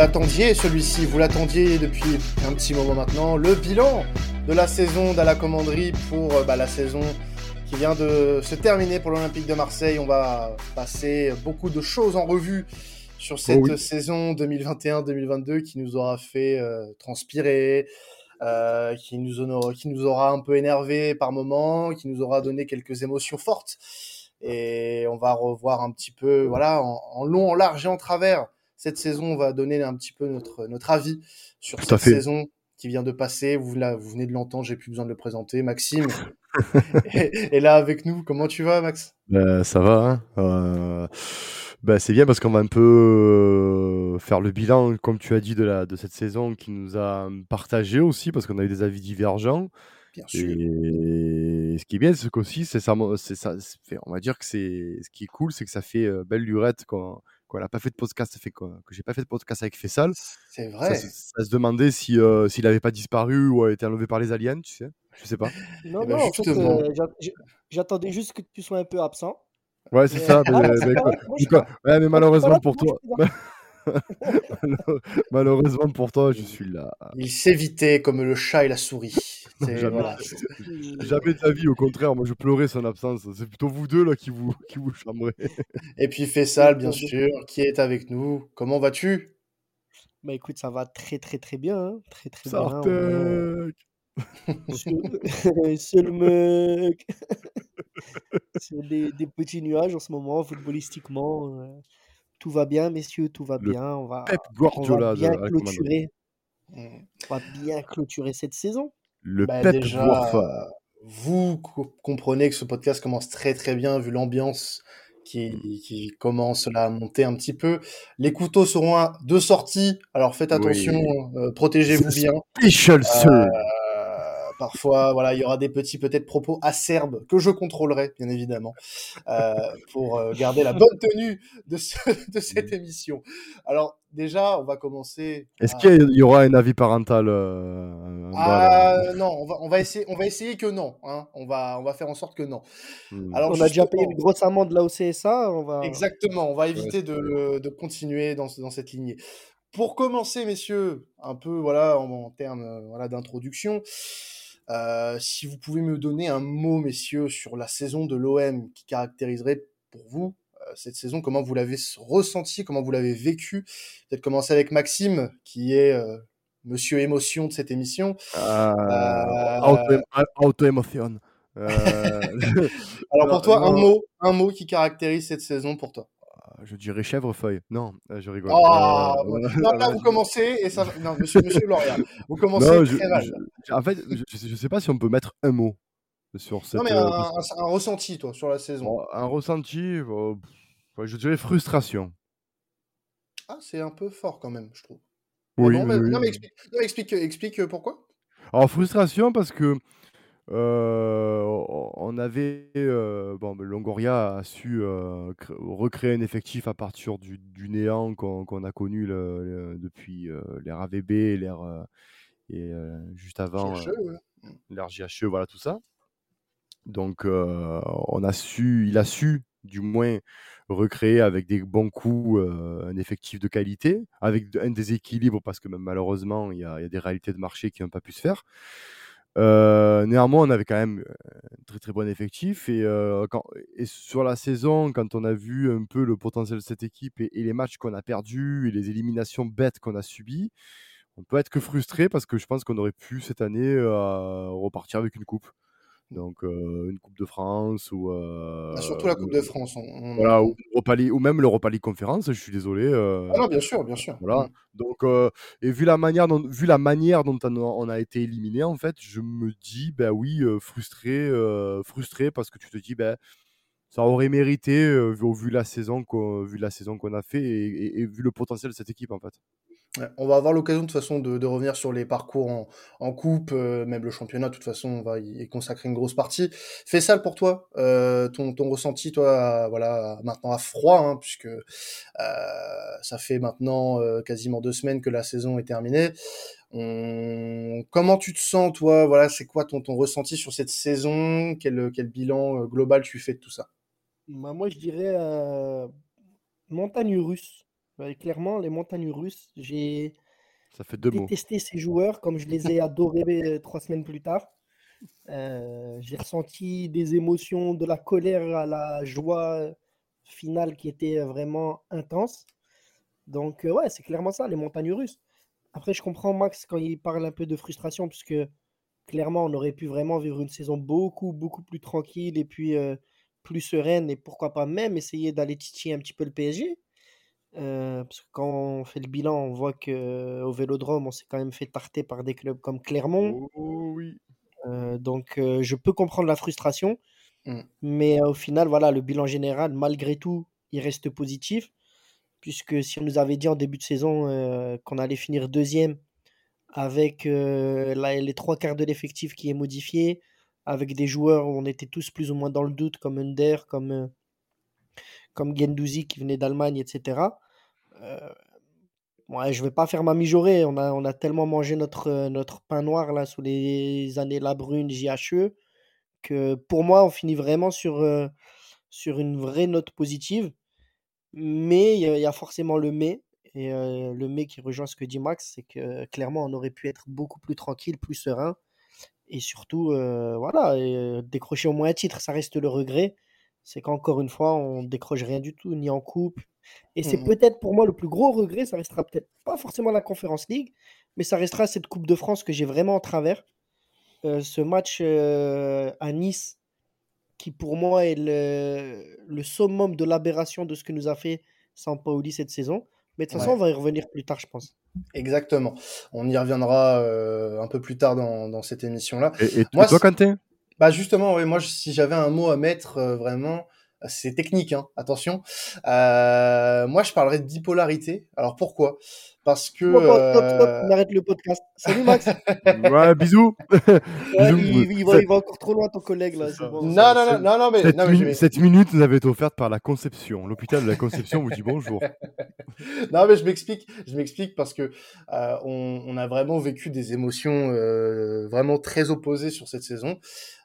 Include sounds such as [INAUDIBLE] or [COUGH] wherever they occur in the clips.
L'attendiez celui-ci, vous l'attendiez depuis un petit moment maintenant, le bilan de la saison de la commanderie pour euh, bah, la saison qui vient de se terminer pour l'Olympique de Marseille. On va passer beaucoup de choses en revue sur cette oui. saison 2021-2022 qui nous aura fait euh, transpirer, euh, qui, nous aura, qui nous aura un peu énervé par moments, qui nous aura donné quelques émotions fortes. Et on va revoir un petit peu, voilà, en, en long, en large et en travers. Cette saison, on va donner un petit peu notre, notre avis sur Tout cette fait. saison qui vient de passer. Vous, vous venez de l'entendre, j'ai plus besoin de le présenter. Maxime [LAUGHS] est, est là avec nous. Comment tu vas, Max? Ben, ça va, hein. Euh, ben, c'est bien parce qu'on va un peu euh, faire le bilan, comme tu as dit, de, la, de cette saison qui nous a partagé aussi, parce qu'on a eu des avis divergents. Bien sûr. Et ce qui est bien, c'est qu'aussi, c'est ça, c'est ça, on va dire que c'est ce qui est cool, c'est que ça fait euh, belle lurette qu'on qu'on n'a pas fait de podcast, ça fait quoi, que j'ai pas fait de podcast avec Fessal. C'est Ça, vrai. se- ça se demandait si euh, s'il avait pas disparu ou a été enlevé par les aliens, tu sais. Je sais pas. [LAUGHS] Non, Eh ben, non, en fait, euh, j'attendais juste que tu sois un peu absent. Ouais, c'est [LAUGHS] Mais- ça. Ah, mais- quoi- quoi- là. ouais, mais malheureusement pour toi, malheureusement pour toi, je suis là. Il s'évitait comme le chat et la souris. C'est- Jamais. voilà. [LAUGHS] Jamais de la vie, au contraire, moi je pleurais son absence. C'est plutôt vous deux là qui vous, qui vous chambrez. Et puis Fessal, bien sûr, qui est avec nous. Comment vas-tu? Bah écoute, ça va très très très bien. hein. Très très bien. on est, Sartek euh, [LAUGHS] le mec. [LAUGHS] sur des, des petits nuages en ce moment, footballistiquement. euh, tout va bien, messieurs, tout va Le bien. On va, Pep on Guardiola va de bien clôturer. Mm. On va bien clôturer cette saison. Le Bah, Pep déjà, vous co- comprenez que ce podcast commence très très bien vu l'ambiance qui, qui commence là à monter un petit peu. Les couteaux seront à deux sorties, alors faites attention, Oui. euh, protégez-vous bien. Special. Euh, parfois, voilà, il y aura des petits peut-être propos acerbes que je contrôlerai, bien évidemment, euh, pour euh, garder la bonne tenue de, ce- de cette émission. Alors déjà, on va commencer. Est-ce à- qu'il y aura un avis parental euh, Ah la- non, on va, on va essayer, on va essayer que non. Hein. On va, on va faire en sorte que non. Hmm. Alors on a déjà payé une grosse amende là au CSA. On va... Exactement, on va éviter de, de continuer dans, dans cette lignée. Pour commencer, messieurs, un peu voilà en, en termes voilà, d'introduction, euh, si vous pouvez me donner un mot, messieurs, sur la saison de l'OM qui caractériserait pour vous euh, cette saison, comment vous l'avez ressenti, comment vous l'avez vécu? Peut-être commencer avec Maxime, qui est euh, Monsieur Émotion de cette émission. Auto- Auto-émotion. Euh, [LAUGHS] Alors pour toi, un mot, un mot qui caractérise cette saison pour toi. Je dirais chèvrefeuille. Non, euh, je rigole. Euh, ouais. euh, non, là, euh, vous commencez et ça Non, monsieur, monsieur Lauriat, vous commencez non, je, très mal. je- je- en fait, je, je sais- pas si on peut mettre un mot sur cette. Non, mais euh, un, un- un ressenti, toi, sur la saison. bon, un ressenti, euh, je dirais frustration. Ah, c'est un peu fort quand même, je trouve. Mais Oui, non, mais, oui, non, mais explique, non, explique, explique euh, pourquoi? Alors, frustration parce que euh, on avait. euh, bon, ben, Longoria a su euh, cré- recréer un effectif à partir du, du néant qu'on a connu le- le- depuis l'ère AVB l'ère. et juste avant ouais. l'ère JHE, voilà tout ça. Donc, on a su, il a su, du moins, recréer avec des bons coups un effectif de qualité, avec un déséquilibre, parce que même, malheureusement, il y, a il y a des réalités de marché qui n'ont pas pu se faire. Euh, néanmoins, on avait quand même euh, un très très bon effectif. Et, euh, et sur la saison, quand on a vu un peu le potentiel de cette équipe et, les matchs qu'on a perdus et les éliminations bêtes qu'on a subies, on peut être que frustré parce que je pense qu'on aurait pu cette année repartir avec une coupe. Donc euh, une Coupe de France ou, euh, Ah, surtout la Coupe de France. on- on- voilà, ou, Europa League- ou même l'Europa League Conférence, je suis désolé. Ah non, bien sûr, bien sûr. voilà. Mm. Donc, et vu la manière dont, vu la manière dont on a, on a été éliminé, en fait, je me dis, ben oui, frustré, frustré parce que tu te dis, ben ça aurait mérité vu, au vu la saison qu'on, vu la saison qu'on a fait et, et- et vu le potentiel de cette équipe, en fait. On va avoir l'occasion de toute façon de, de revenir sur les parcours en, en coupe, euh, même le championnat. De toute façon, on va y consacrer une grosse partie. Fais ça pour toi, euh, ton, ton ressenti, toi, voilà, maintenant à froid, hein, puisque euh, ça fait maintenant euh, quasiment deux semaines que la saison est terminée. Comment tu te sens, toi? Voilà, c'est quoi ton, ton ressenti sur cette saison? Quel, quel bilan euh, global tu fais de tout ça? Bah, moi, je dirais euh, montagne russe. Clairement, les montagnes russes, j'ai Ça fait deux mots. détesté ces joueurs comme je les ai [LAUGHS] adorés euh, trois semaines plus tard. Euh, j'ai ressenti des émotions, de la colère à la joie finale qui était vraiment intense. Donc, euh, ouais, c'est clairement ça, les montagnes russes. Après, je comprends Max quand il parle un peu de frustration, puisque clairement, on aurait pu vraiment vivre une saison beaucoup, beaucoup plus tranquille et puis euh, plus sereine, et pourquoi pas même essayer d'aller titiller un petit peu le PSG. Euh, parce que quand on fait le bilan, on voit qu'au Vélodrome, on s'est quand même fait tarter par des clubs comme Clermont. Oh oui. Euh, donc, euh, je peux comprendre la frustration. Mm. Mais au final, voilà, le bilan général, malgré tout, il reste positif. Puisque si on nous avait dit en début de saison euh, qu'on allait finir deuxième avec euh, la- les trois quarts de l'effectif qui est modifié, avec des joueurs où on était tous plus ou moins dans le doute, comme Under, comme, euh, comme Guendouzi qui venait d'Allemagne, etc. Euh, je vais pas faire ma mijaurée. On a, on a tellement mangé notre, notre pain noir là sous les années Labrune, JHE, que pour moi, on finit vraiment sur, euh, sur une vraie note positive. Mais il y, a forcément le mais. Et euh, le mais qui rejoint ce que dit Max, c'est que clairement, on aurait pu être beaucoup plus tranquille, plus serein. Et surtout, euh, voilà, décrocher au moins un titre, ça reste le regret. C'est qu'encore une fois, on décroche rien du tout, ni en coupe. Et c'est Mhm. peut-être pour moi le plus gros regret, ça restera peut-être pas forcément la Conference League, mais ça restera cette Coupe de France que j'ai vraiment en travers. Euh, ce match euh, à Nice, qui pour moi est le, le summum de l'aberration de ce que nous a fait Sampaoli cette saison. Mais de toute façon, Ouais. on va y revenir plus tard, je pense. Exactement. On y reviendra euh, un peu plus tard dans, dans cette émission-là. Et, et Moi, toi, Quentin Bah justement, ouais, moi, si j'avais un mot à mettre euh, vraiment, c'est technique, hein, attention. Euh, moi, je parlerais de bipolarité. Alors pourquoi? Parce que Stop, stop, stop, euh, on arrête le podcast. Salut Max. [LAUGHS] Ouais, bisous. [LAUGHS] Ouais, Bisous. il, il va, il va encore trop loin, ton collègue là. Bon. non, ça- non, non, non, non, mais, Cette, non, mais vais- cette minute nous avait été offerte par la Conception. L'hôpital de la Conception vous dit bonjour. [LAUGHS] non, mais je m'explique, je m'explique parce que euh, on, on a vraiment vécu des émotions euh, vraiment très opposées sur cette saison,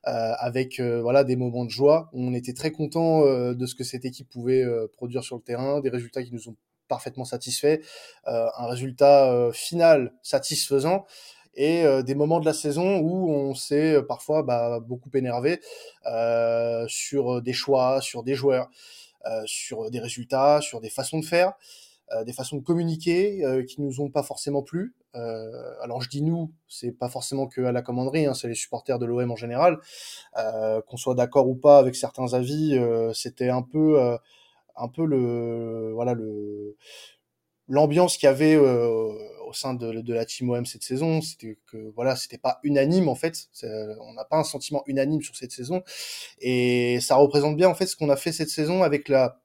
euh, avec euh, voilà des moments de joie où on était très content euh, de ce que cette équipe pouvait euh, produire sur le terrain, des résultats qui nous ont parfaitement satisfaits, euh, un résultat euh, final satisfaisant. Et euh, des moments de la saison où on s'est parfois bah, beaucoup énervé sur des choix, sur des joueurs, sur des résultats, sur des façons de faire des façons de communiquer qui nous ont pas forcément plu. Alors je dis nous, c'est pas forcément que à la commanderie, hein, c'est les supporters de l'OM en général. Qu'on soit d'accord ou pas avec certains avis, c'était un peu, un peu le, voilà le l'ambiance qu'il y avait euh, au sein de, de la team OM cette saison, c'était que voilà, c'était pas unanime en fait. On n'a pas un sentiment unanime sur cette saison, et ça représente bien en fait ce qu'on a fait cette saison avec la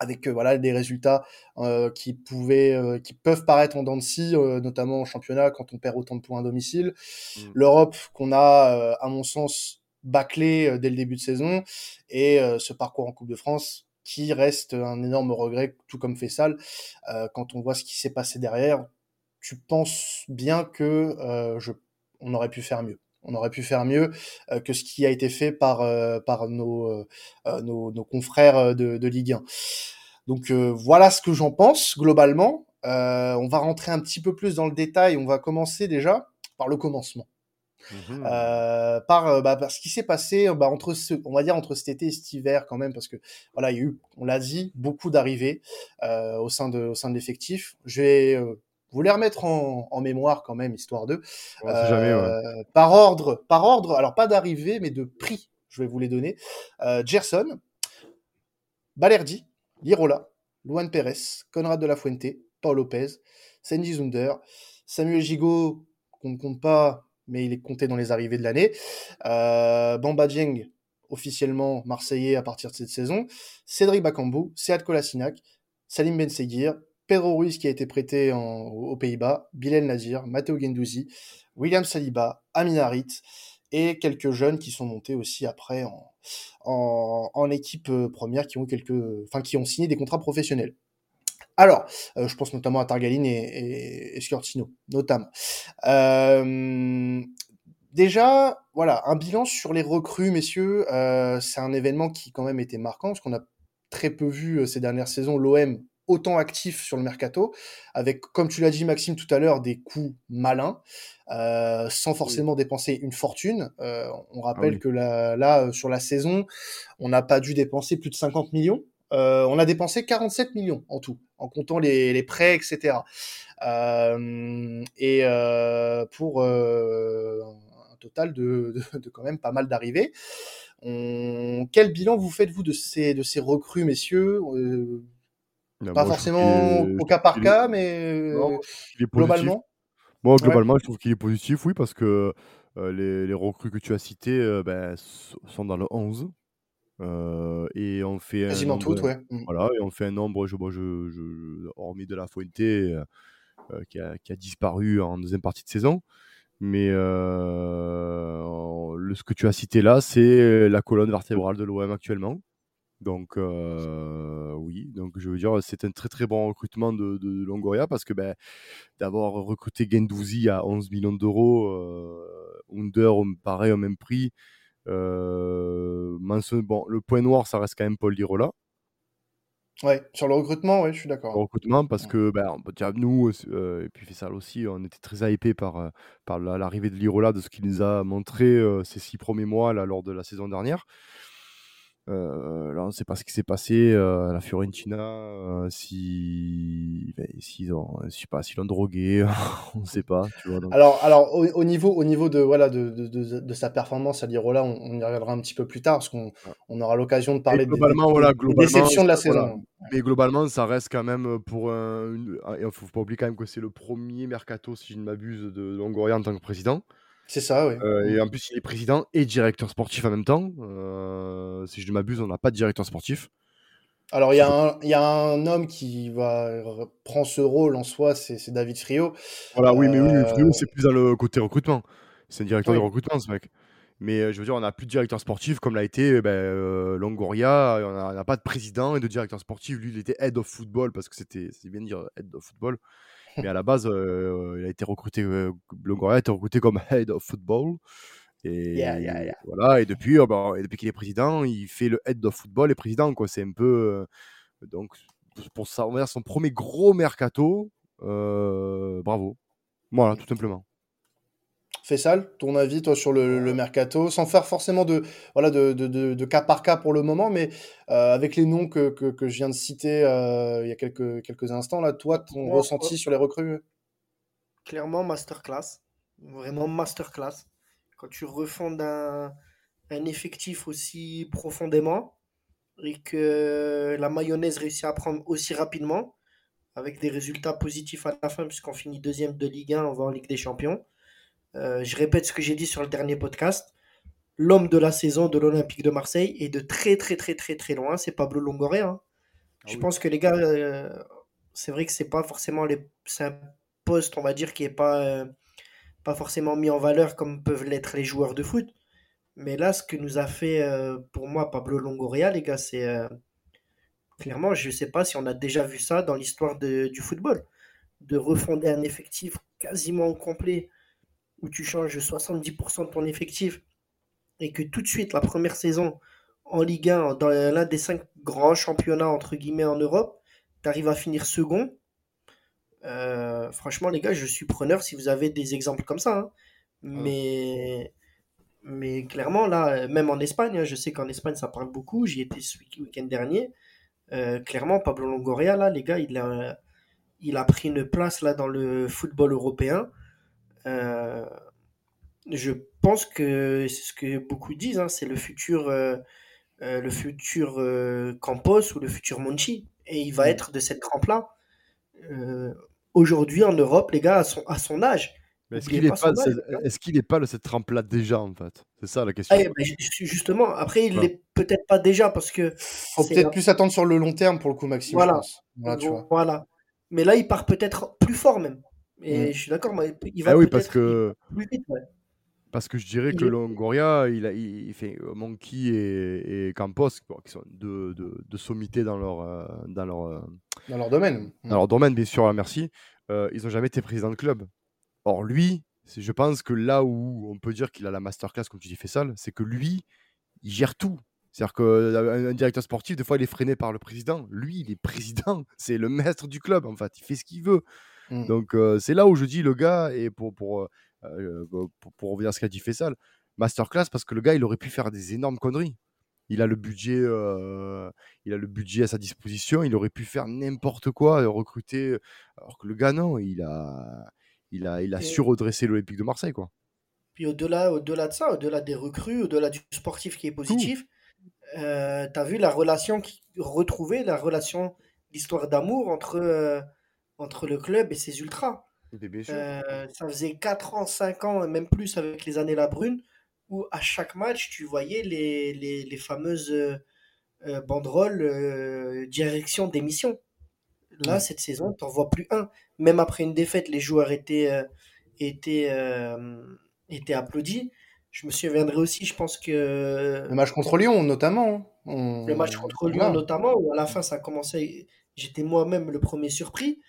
avec euh, voilà des résultats euh, qui pouvaient euh, qui peuvent paraître en dents de scie euh, notamment en championnat quand on perd autant de points à domicile Mm. l'Europe qu'on a euh, à mon sens bâclé dès le début de saison et euh, ce parcours en Coupe de France qui reste un énorme regret tout comme Fessal euh, quand on voit ce qui s'est passé derrière tu penses bien que euh, je on aurait pu faire mieux on aurait pu faire mieux euh, que ce qui a été fait par euh, nos, confrères de, de Ligue 1 donc voilà ce que j'en pense globalement. On va rentrer un petit peu plus dans le détail. On va commencer déjà par le commencement, Mhm. euh, par, euh, bah, par ce qui s'est passé, bah, entre ce, on va dire entre cet été et cet hiver quand même, parce que voilà, il y a eu, on l'a dit, beaucoup d'arrivées euh, au sein de au sein de l'effectif. Je vais euh, vous les remettre en, en mémoire quand même, histoire de. Ouais. Euh, Par ordre, par ordre, alors pas d'arrivée, mais de prix, je vais vous les donner. Euh, Gerson, Balerdi, Lirola, Luan Pérez, Conrad de la Fuente, Paul Lopez, Sandy Zunder, Samuel Gigot, qu'on ne compte pas, mais il est compté dans les arrivées de l'année. Euh, Bamba Dieng, officiellement marseillais à partir de cette saison. Cédric Bakambu, Sead Kolasinac, Salim Ben Seguir, Pedro Ruiz qui a été prêté aux Pays-Bas, Bilal Nazir, Matteo Gendouzi, William Saliba, Amin Harit et quelques jeunes qui sont montés aussi après en, en, en équipe euh, première qui ont quelques, enfin qui ont signé des contrats professionnels. Alors, euh, je pense notamment à Targaline et, et, et Scortino, notamment. Euh, déjà, voilà, un bilan sur les recrues, messieurs. euh, c'est un événement qui quand même était marquant parce qu'on a très peu vu euh, ces dernières saisons l'OM autant actif sur le mercato, avec, comme tu l'as dit Maxime tout à l'heure, des coûts malins, euh, sans forcément dépenser une fortune. Euh, on Ah rappelle oui. que là, là, euh, sur la saison, on n'a pas dû dépenser plus de 50 millions. Euh, on a dépensé 47 millions en tout, en comptant les, les prêts, etc. Euh, et euh, pour euh, un total de, de, de quand même pas mal d'arrivées. On... Quel bilan vous faites-vous de ces, de ces recrues, messieurs? Non, Pas moi, forcément au cas par cas, mais Non, globalement? Moi, Ouais. globalement, je trouve qu'il est positif, oui, parce que les, les recrues que tu as citées ben, sont dans le 11. Euh, et on fait un Quasiment nombre, toutes, ouais. Mm. voilà, et on fait un nombre, je, moi, je, je- hormis de la Fuente, euh, euh, qui, a, qui a disparu en deuxième partie de saison. Mais euh, le, ce que tu as cité là, c'est la colonne vertébrale de l'OM actuellement. Donc oui, donc je veux dire, c'est un très très bon recrutement de, de Longoria parce que ben, d'avoir recruté Gendouzi à 11 millions d'euros, Under pareil au même prix. Euh, bon, le point noir, ça reste quand même Paul Lirola Ouais, sur le recrutement, ouais, je suis d'accord. recrutement parce que ben, nous euh, et puis Fessal aussi, on était très hypés par, euh, par la- l'arrivée de Lirola, de ce qu'il nous a montré euh, ces six premiers mois là, lors de la saison dernière. Euh, là, on ne sait pas ce qui s'est passé euh, à la Fiorentina, euh, si, ben, s'ils ont, je sais pas, s'ils l'ont drogué, [LAUGHS] on ne sait pas. Tu vois, donc. Alors, alors au, au niveau, au niveau de, voilà, de, de, de, de sa performance à Lirola, on, on y reviendra un petit peu plus tard parce qu'on on aura l'occasion de Et parler des, des- globalement, des- voilà, des globalement, déceptions de la voilà. saison. Mais globalement, ça reste quand même pour un. une- Il ne faut pas oublier quand même que c'est le premier mercato, si je ne m'abuse, de Longoria en tant que président. C'est ça, oui. Euh, et en plus, il est président et directeur sportif en même temps. Euh, si je ne m'abuse, on n'a pas de directeur sportif. Alors, il y, a un- il y a un homme qui va prendre ce rôle en soi, c'est David Friot. Voilà, oui, mais oui, Euh, Friot, c'est plus dans le côté recrutement. C'est un directeur Oui. de recrutement, ce mec. Mais je veux dire, on n'a plus de directeur sportif comme l'a été ben, euh, Longoria. On n'a on n'a pas de président et de directeur sportif. Lui, il était head of football parce que c'était, c'est bien de dire head of football. Mais à la base, euh, il a été recruté, euh, a été recruté comme [LAUGHS] head of football. Et Yeah, yeah, yeah. voilà, et depuis, euh, et depuis qu'il est président, il fait le head of football et président. quoi. C'est un peu. euh, donc, pour ça, on va dire son premier gros mercato, euh, bravo. Voilà, tout simplement. Fessal, ton avis, toi, sur le, le mercato, sans faire forcément de, voilà, de, de, de, de cas par cas pour le moment, mais euh, avec les noms que, que, que je viens de citer euh, il y a quelques, quelques instants, là, toi, ton ressenti sur les recrues? Clairement, masterclass. Vraiment masterclass. Quand tu refondes un, un effectif aussi profondément et que la mayonnaise réussit à prendre aussi rapidement, avec des résultats positifs à la fin, puisqu'on finit deuxième de Ligue 1, on va en Ligue des Champions. Euh, je répète ce que j'ai dit sur le dernier podcast. L'homme de la saison de l'Olympique de Marseille est de très très très très très loin. C'est Pablo Longoria. hein. Ah Je oui. pense que les gars, euh, c'est vrai que c'est pas forcément les, c'est un poste, on va dire, qui est pas, euh, pas forcément mis en valeur comme peuvent l'être les joueurs de foot. Mais là, ce que nous a fait pour moi Pablo Longoria, les gars, c'est clairement, je sais pas si on a déjà vu ça dans l'histoire du football, de refonder un effectif quasiment complet où tu changes 70% de ton effectif et que tout de suite, la première saison en Ligue 1, dans l'un des cinq grands championnats, entre guillemets, en Europe, tu arrives à finir second. Euh, franchement, les gars, je suis preneur si vous avez des exemples comme ça. hein. Mais, mais clairement, là, même en Espagne, hein, je sais qu'en Espagne, ça parle beaucoup. J'y étais ce week- week-end dernier. Euh, clairement, Pablo Longoria, là, les gars, il a, il a pris une place là dans le football européen. Euh, je pense que c'est ce que beaucoup disent, hein, c'est le futur, euh, euh, le futur euh, Campos ou le futur Monchi. Et il va Mm. être de cette trempe-là. Euh, Aujourd'hui en Europe, les gars, à son, à son âge. Est-ce qu'il n'est pas est de cette trempe-là déjà, en fait? C'est ça la question. Ah, ben, ju- ju- justement, après, il Voilà. l'est peut-être pas déjà parce que Faut peut-être un- plus attendre sur le long terme pour le coup, Maxime, je Voilà. pense. Voilà, tu vois. Voilà. Mais là, il part peut-être plus fort même. Et Mm. je suis d'accord, mais il va Ah oui, parce que, plus vite. ouais. parce que je dirais Il que est- Longoria, il a, il, il fait euh, Monkey et, et Campos, qui sont deux, deux, deux sommités dans leur, euh, dans leur, euh, Dans leur domaine. Mm. dans leur domaine, bien sûr, merci. euh, ils n'ont jamais été président de club. Or, lui, je pense que là où on peut dire qu'il a la masterclass, comme tu dis, Fessal, c'est que lui, il gère tout. C'est-à-dire qu'un directeur sportif, des fois, il est freiné par le président. Lui, il est président, [LAUGHS] c'est le maître du club, en fait. Il fait ce qu'il veut. Mmh. Donc, c'est là où je dis, le gars, et pour, pour, pour, revenir à ce qu'a dit Fessal, masterclass, parce que le gars, il aurait pu faire des énormes conneries. Il a le budget, il a le budget à sa disposition. Il aurait pu faire n'importe quoi, recruter. Alors que le gars, non, il a, il a, il a su redresser l'Olympique de Marseille, quoi. Puis au-delà, au-delà de ça, au-delà des recrues, au-delà du sportif qui est positif, euh, tu as vu la relation qui retrouvée, la relation, l'histoire d'amour entre, euh, entre le club et ses ultras. Euh, ça faisait 4 ans, 5 ans, même plus avec les années La Brune, où à chaque match, tu voyais les, les, les fameuses banderoles direction d'émission. Là, cette saison, tu n'en vois plus un. Même après une défaite, les joueurs étaient, étaient, étaient applaudis. Je me souviendrai aussi, je pense que. Le match contre Lyon, notamment. Hein. Le match contre Lyon, notamment, où à la fin, ça a commencé. J'étais moi-même le premier surpris.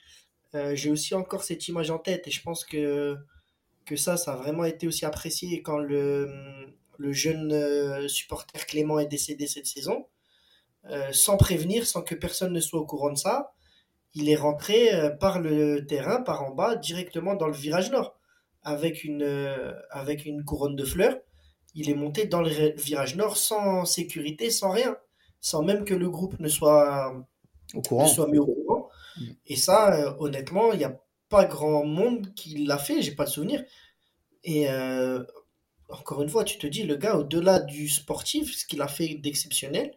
Euh, j'ai aussi encore cette image en tête et je pense que, que ça, ça a vraiment été aussi apprécié quand le, le jeune euh, supporter Clément est décédé cette saison. Euh, sans prévenir, sans que personne ne soit au courant de ça, il est rentré par le terrain, par en bas, directement dans le virage nord avec une, avec une couronne de fleurs. Il est monté dans le virage nord sans sécurité, sans rien, sans même que le groupe ne soit, au courant. soit mis au courant. Et ça, euh, honnêtement, il n'y a pas grand monde qui l'a fait, j'ai pas de souvenir. Et euh, encore une fois, tu te dis, le gars, au-delà du sportif, ce qu'il a fait d'exceptionnel,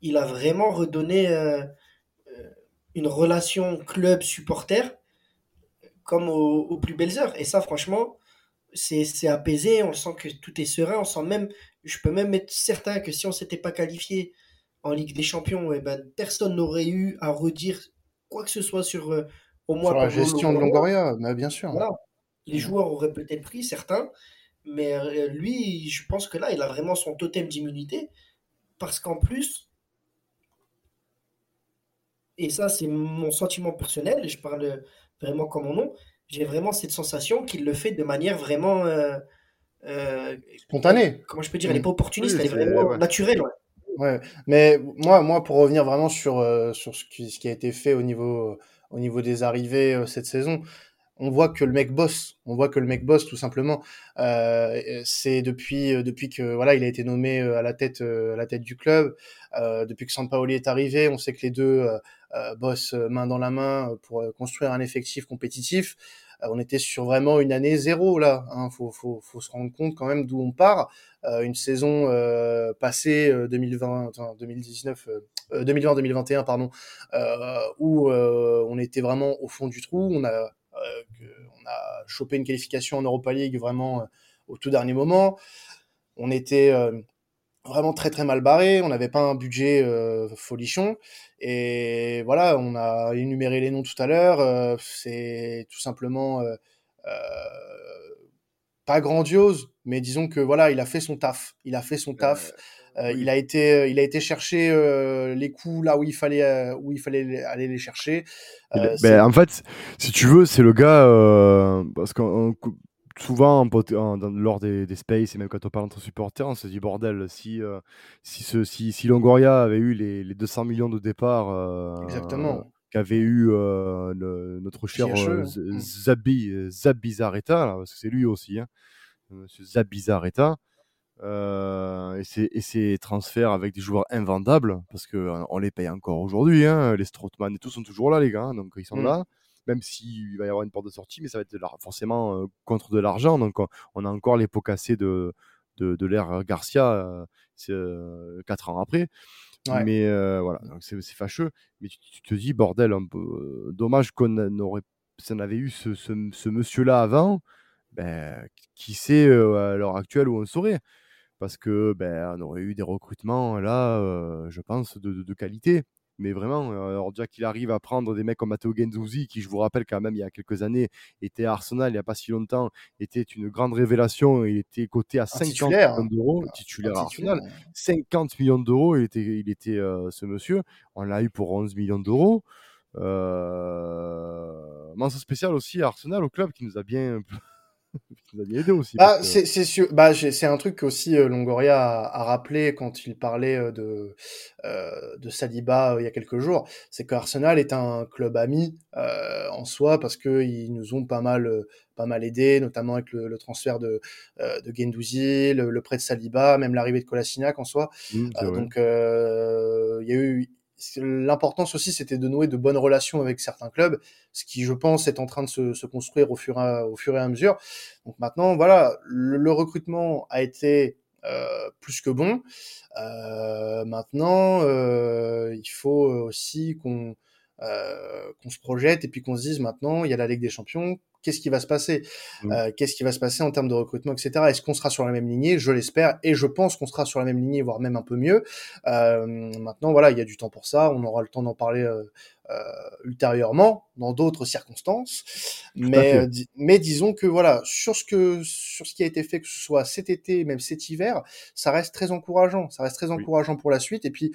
il a vraiment redonné une relation club-supporter comme aux, plus belles heures. Et ça, franchement, c'est apaisé, on sent que tout est serein, on sent même, je peux même être certain que si on s'était pas qualifié en Ligue des Champions, et eh ben, personne n'aurait eu à redire quoi que ce soit sur euh, au moins la gestion de Longoria, mais bien sûr. Les joueurs auraient peut-être pris certains, mais euh, lui, je pense que là, il a vraiment son totem d'immunité parce qu'en plus, et ça c'est mon sentiment personnel, je parle vraiment comme mon nom, j'ai vraiment cette sensation qu'il le fait de manière vraiment euh, euh, spontanée. Comment je peux dire Elle n'est pas opportuniste, elle est vraiment naturelle. Ouais. Mais moi, moi, pour revenir vraiment sur, euh, sur ce qui, ce, qui, a été fait au niveau, au niveau des arrivées cette saison, on voit que le mec bosse. On voit que le mec bosse tout simplement. Euh, c'est depuis depuis que voilà, il a été nommé à la tête à la tête du club. Euh, depuis que Sampaoli est arrivé, on sait que les deux euh, bossent main dans la main pour construire un effectif compétitif. On était sur vraiment une année zéro là. Hein. Faut, se rendre compte quand même d'où on part. une saison passée 2020, 2019. 2020-2021 pardon, où on était vraiment au fond du trou. On a on a chopé une qualification en Europa League vraiment euh, au tout dernier moment. On était euh, vraiment très très mal barré, on n'avait pas un budget euh, folichon. Et voilà, on a énuméré les noms tout à l'heure. c'est tout simplement pas grandiose, mais disons que voilà, il a fait son taf. Il a fait son taf. Il a été, il a été chercher les coups là où il fallait, où il fallait aller les chercher. Ben, en fait, si tu veux, c'est le gars parce que souvent lors des, des spaces et même quand on parle entre supporters, on se dit bordel si si, ce, si, si Longoria avait eu les, les 200 millions de départ. Exactement qu'avait eu notre cher euh, mmh. Zabi, Zabizarreta, parce que c'est lui aussi, hein, Monsieur Zabizarreta, euh, et, ses transferts avec des joueurs invendables, parce qu'on on les paye encore aujourd'hui, hein, les Strootman et tout sont toujours là, les gars, hein, donc ils sont mmh. là, même s'il va y avoir une porte de sortie, mais ça va être forcément contre de l'argent, donc on, a encore les pots cassés de, de, de l'ère Garcia, quatre ans après. Mais voilà, c'est fâcheux. Mais tu, te dis, bordel, un peu, dommage qu'on aurait, si on avait eu ce, ce, monsieur-là avant, ben, qui sait à l'heure actuelle où on saurait. Parce que ben, on aurait eu des recrutements là, je pense, de, de qualité. Mais vraiment, euh, alors déjà qu'il arrive à prendre des mecs comme Matteo Genzouzi, qui je vous rappelle quand même il y a quelques années était à Arsenal il n'y a pas si longtemps, était une grande révélation. Il était coté à 50 millions d'euros, titulaire à Arsenal. 50 millions d'euros, il était, il était euh, ce monsieur. On l'a eu pour 11 millions d'euros. Euh... Mention spéciale aussi à Arsenal, au club qui nous a bien [LAUGHS] nous a bien aidé aussi. Bah, c'est bah, c'est un truc aussi euh, Longoria a, rappelé quand il parlait euh, de euh, de Saliba il y a quelques jours, c'est qu'Arsenal est un club ami en soi parce que ils nous ont pas mal pas mal aidé, notamment avec le, transfert de de Gendouzi, le, prêt de Saliba, même l'arrivée de Kolasinac en soi. Mmh, donc il y a eu l'importance aussi, c'était de nouer de bonnes relations avec certains clubs, ce qui, je pense, est en train de se, construire au fur, et, au fur et à mesure. Donc maintenant, voilà, le, recrutement a été euh, plus que bon. Euh, maintenant, euh, il faut aussi qu'on qu'on se projette et puis qu'on se dise maintenant, il y a la Ligue des Champions, qu'est-ce qui va se passer? Mmh. euh, Qu'est-ce qui va se passer en termes de recrutement, etc. Est-ce qu'on sera sur la même lignée? Je l'espère et je pense qu'on sera sur la même lignée, voire même un peu mieux. Euh, maintenant, voilà, il y a du temps pour ça. On aura le temps d'en parler. Euh, ultérieurement dans d'autres circonstances mais mais disons que voilà sur ce que sur ce qui a été fait que ce soit cet été même cet hiver ça reste très encourageant ça reste très encourageant pour la suite et puis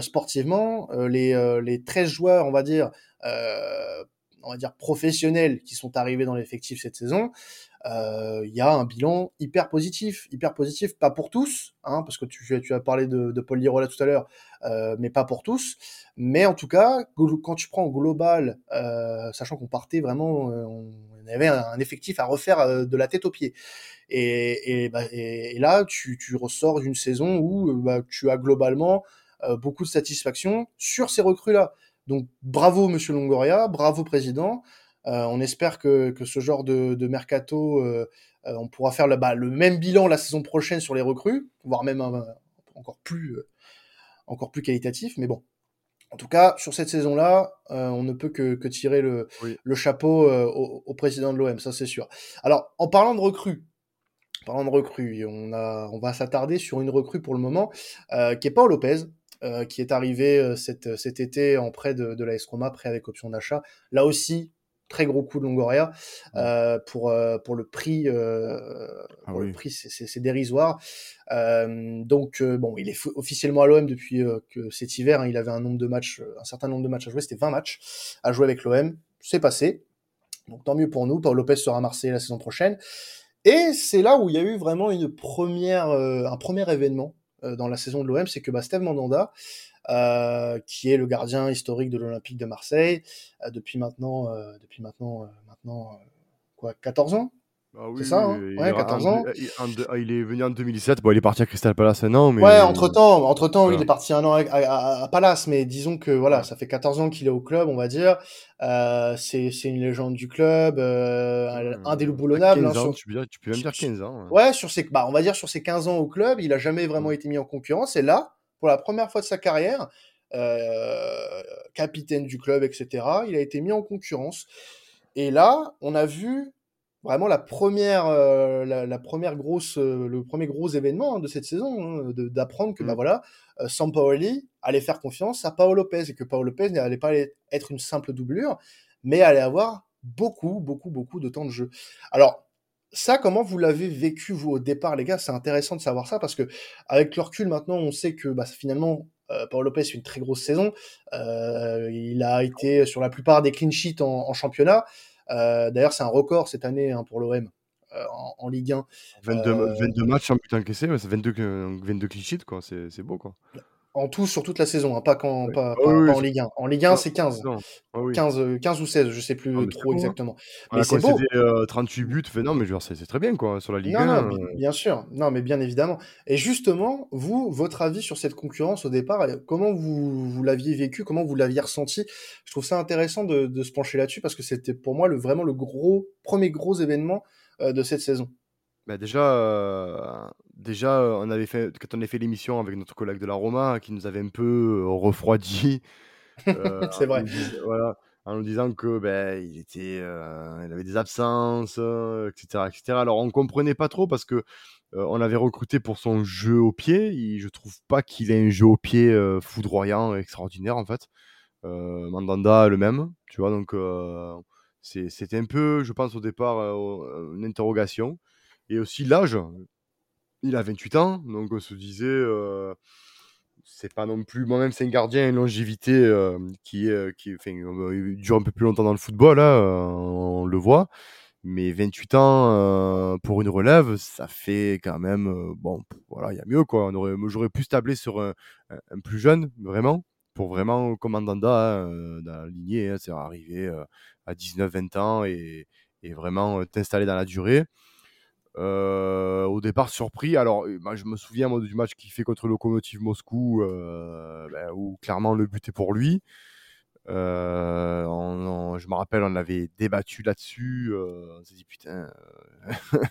sportivement les les 13 joueurs on va dire on va dire professionnels qui sont arrivés dans l'effectif cette saison, euh, il y a un bilan hyper positif, hyper positif, pas pour tous, hein, parce que tu, tu as parlé de, Paul Lirola tout à l'heure, euh, mais pas pour tous. Mais en tout cas, quand tu prends en global, euh, sachant qu'on partait vraiment, on avait un, effectif à refaire de la tête aux pieds. Et, et, bah, et, là, tu, tu ressors d'une saison où bah, tu as globalement beaucoup de satisfaction sur ces recrues-là. Donc bravo Monsieur Longoria, bravo président. Euh, on espère que, que, ce genre de, de mercato, euh, euh, on pourra faire le, bah, le, même bilan la saison prochaine sur les recrues, voire même encore plus, encore plus qualitatif. Mais bon, en tout cas, sur cette saison-là, on ne peut que, que tirer le, le chapeau au, au, président de l'OM, ça c'est sûr. Alors, en parlant de recrues, parlant de recrues, on, a, on va s'attarder sur une recrue pour le moment, qui est Paul Lopez, euh, qui est arrivé euh, cet, cet été en prêt de, de la Roma, prêt avec option d'achat. Là aussi, très gros coup de Longoria euh, pour pour le prix ah le prix c'est dérisoire. Donc bon il est officiellement à l'OM depuis que cet hiver hein, il avait un nombre de matchs un certain nombre de matchs à jouer c'était 20 matchs à jouer avec l'OM c'est passé. Donc tant mieux pour nous. Paul Lopez sera à Marseille la saison prochaine. Et c'est là où il y a eu vraiment une première un premier événement euh, dans la saison de l'OM, c'est que bah, Steve Mandanda, euh, qui est le gardien historique de l'Olympique de Marseille euh, depuis maintenant, depuis maintenant, maintenant quoi, 14 ans? Ah oui, c'est ça, hein ouais, 14 ans. Il, est venu en 2017. Bon, il est parti à Crystal Palace un an, mais. Ouais, entre temps, entre temps, il est parti un an à, Palace, mais disons que voilà, ça fait 14 ans qu'il est au club, on va dire. Euh, c'est, une légende du club, euh, un indéboulonnable. Hein, tu, peux, tu, peux même dire 15 ans. Hein. Ouais, sur ses, bah, on va dire sur ses 15 ans au club, il a jamais vraiment été mis en concurrence. Et là, pour la première fois de sa carrière, euh, capitaine du club, etc., il a été mis en concurrence. Et là, on a vu vraiment la première, euh, la, première grosse, euh, le premier gros événement hein, de cette saison, hein, d'apprendre que bah mmh. voilà, euh, Sampaoli allait faire confiance à Paolo Lopez et que Paolo Lopez n'allait pas être une simple doublure, mais allait avoir beaucoup, beaucoup, beaucoup de temps de jeu. Alors ça, comment vous l'avez vécu vous au départ, les gars? C'est intéressant de savoir ça parce que avec le recul maintenant, on sait que bah, finalement. Euh, Paolo Lopez fait une très grosse saison. il a été sur la plupart des clean sheets en championnat. Euh, d'ailleurs, c'est un record cette année hein, pour l'OM. Euh, en, Ligue 1. 22, 22 matchs en but encaissé, c'est 22, 22 clichés, quoi. C'est beau, quoi. En tout, sur toute la saison, hein, pas, quand, pas, ah en Ligue 1. En Ligue 1, c'est 15. 15, 15 ou 16, je sais plus ah, trop exactement. Mais c'est beau. 38 euh, buts, fait, non, mais c'est très bien, quoi, sur la Ligue 1. Non, bien sûr. Non, mais bien évidemment. Et justement, vous, votre avis sur cette concurrence au départ, comment vous, vous l'aviez vécu, comment vous l'aviez ressenti? Je trouve ça intéressant de, de se pencher là-dessus parce que c'était pour moi le, vraiment le gros, premier gros événement euh, de cette saison. Bah déjà, euh, déjà, on avait fait, quand on a fait l'émission avec notre collègue de la Roma, qui nous avait un peu refroidi. [LAUGHS] C'est vrai. voilà, en nous disant que ben, il était, il avait des absences, etc., etc. Alors on comprenait pas trop parce que on l'avait recruté pour son jeu au pied. Et je trouve pas qu'il ait un jeu au pied foudroyant, extraordinaire en fait. Mandanda le même, tu vois. Donc c'était un peu, je pense au départ, une interrogation. Et aussi l'âge. Il a 28 ans, donc on se disait, euh, c'est pas non plus. Moi-même, c'est un gardien, une longévité euh, qui, est, qui enfin, dure un peu plus longtemps dans le football, là, hein, on le voit. Mais 28 ans pour une relève, ça fait quand même bon. Voilà, il y a mieux quoi. J'aurais pu se tabler sur un, plus jeune, vraiment, pour vraiment commandanda hein, dans la lignée, hein, c'est arriver à 19-20 ans et vraiment t'installer dans la durée. Au départ surpris. Alors, moi, je me souviens du match qu'il fait contre Lokomotiv Moscou, ben, où clairement le but est pour lui. Euh, je me rappelle, on avait débattu là-dessus. Euh, on s'est dit putain, euh,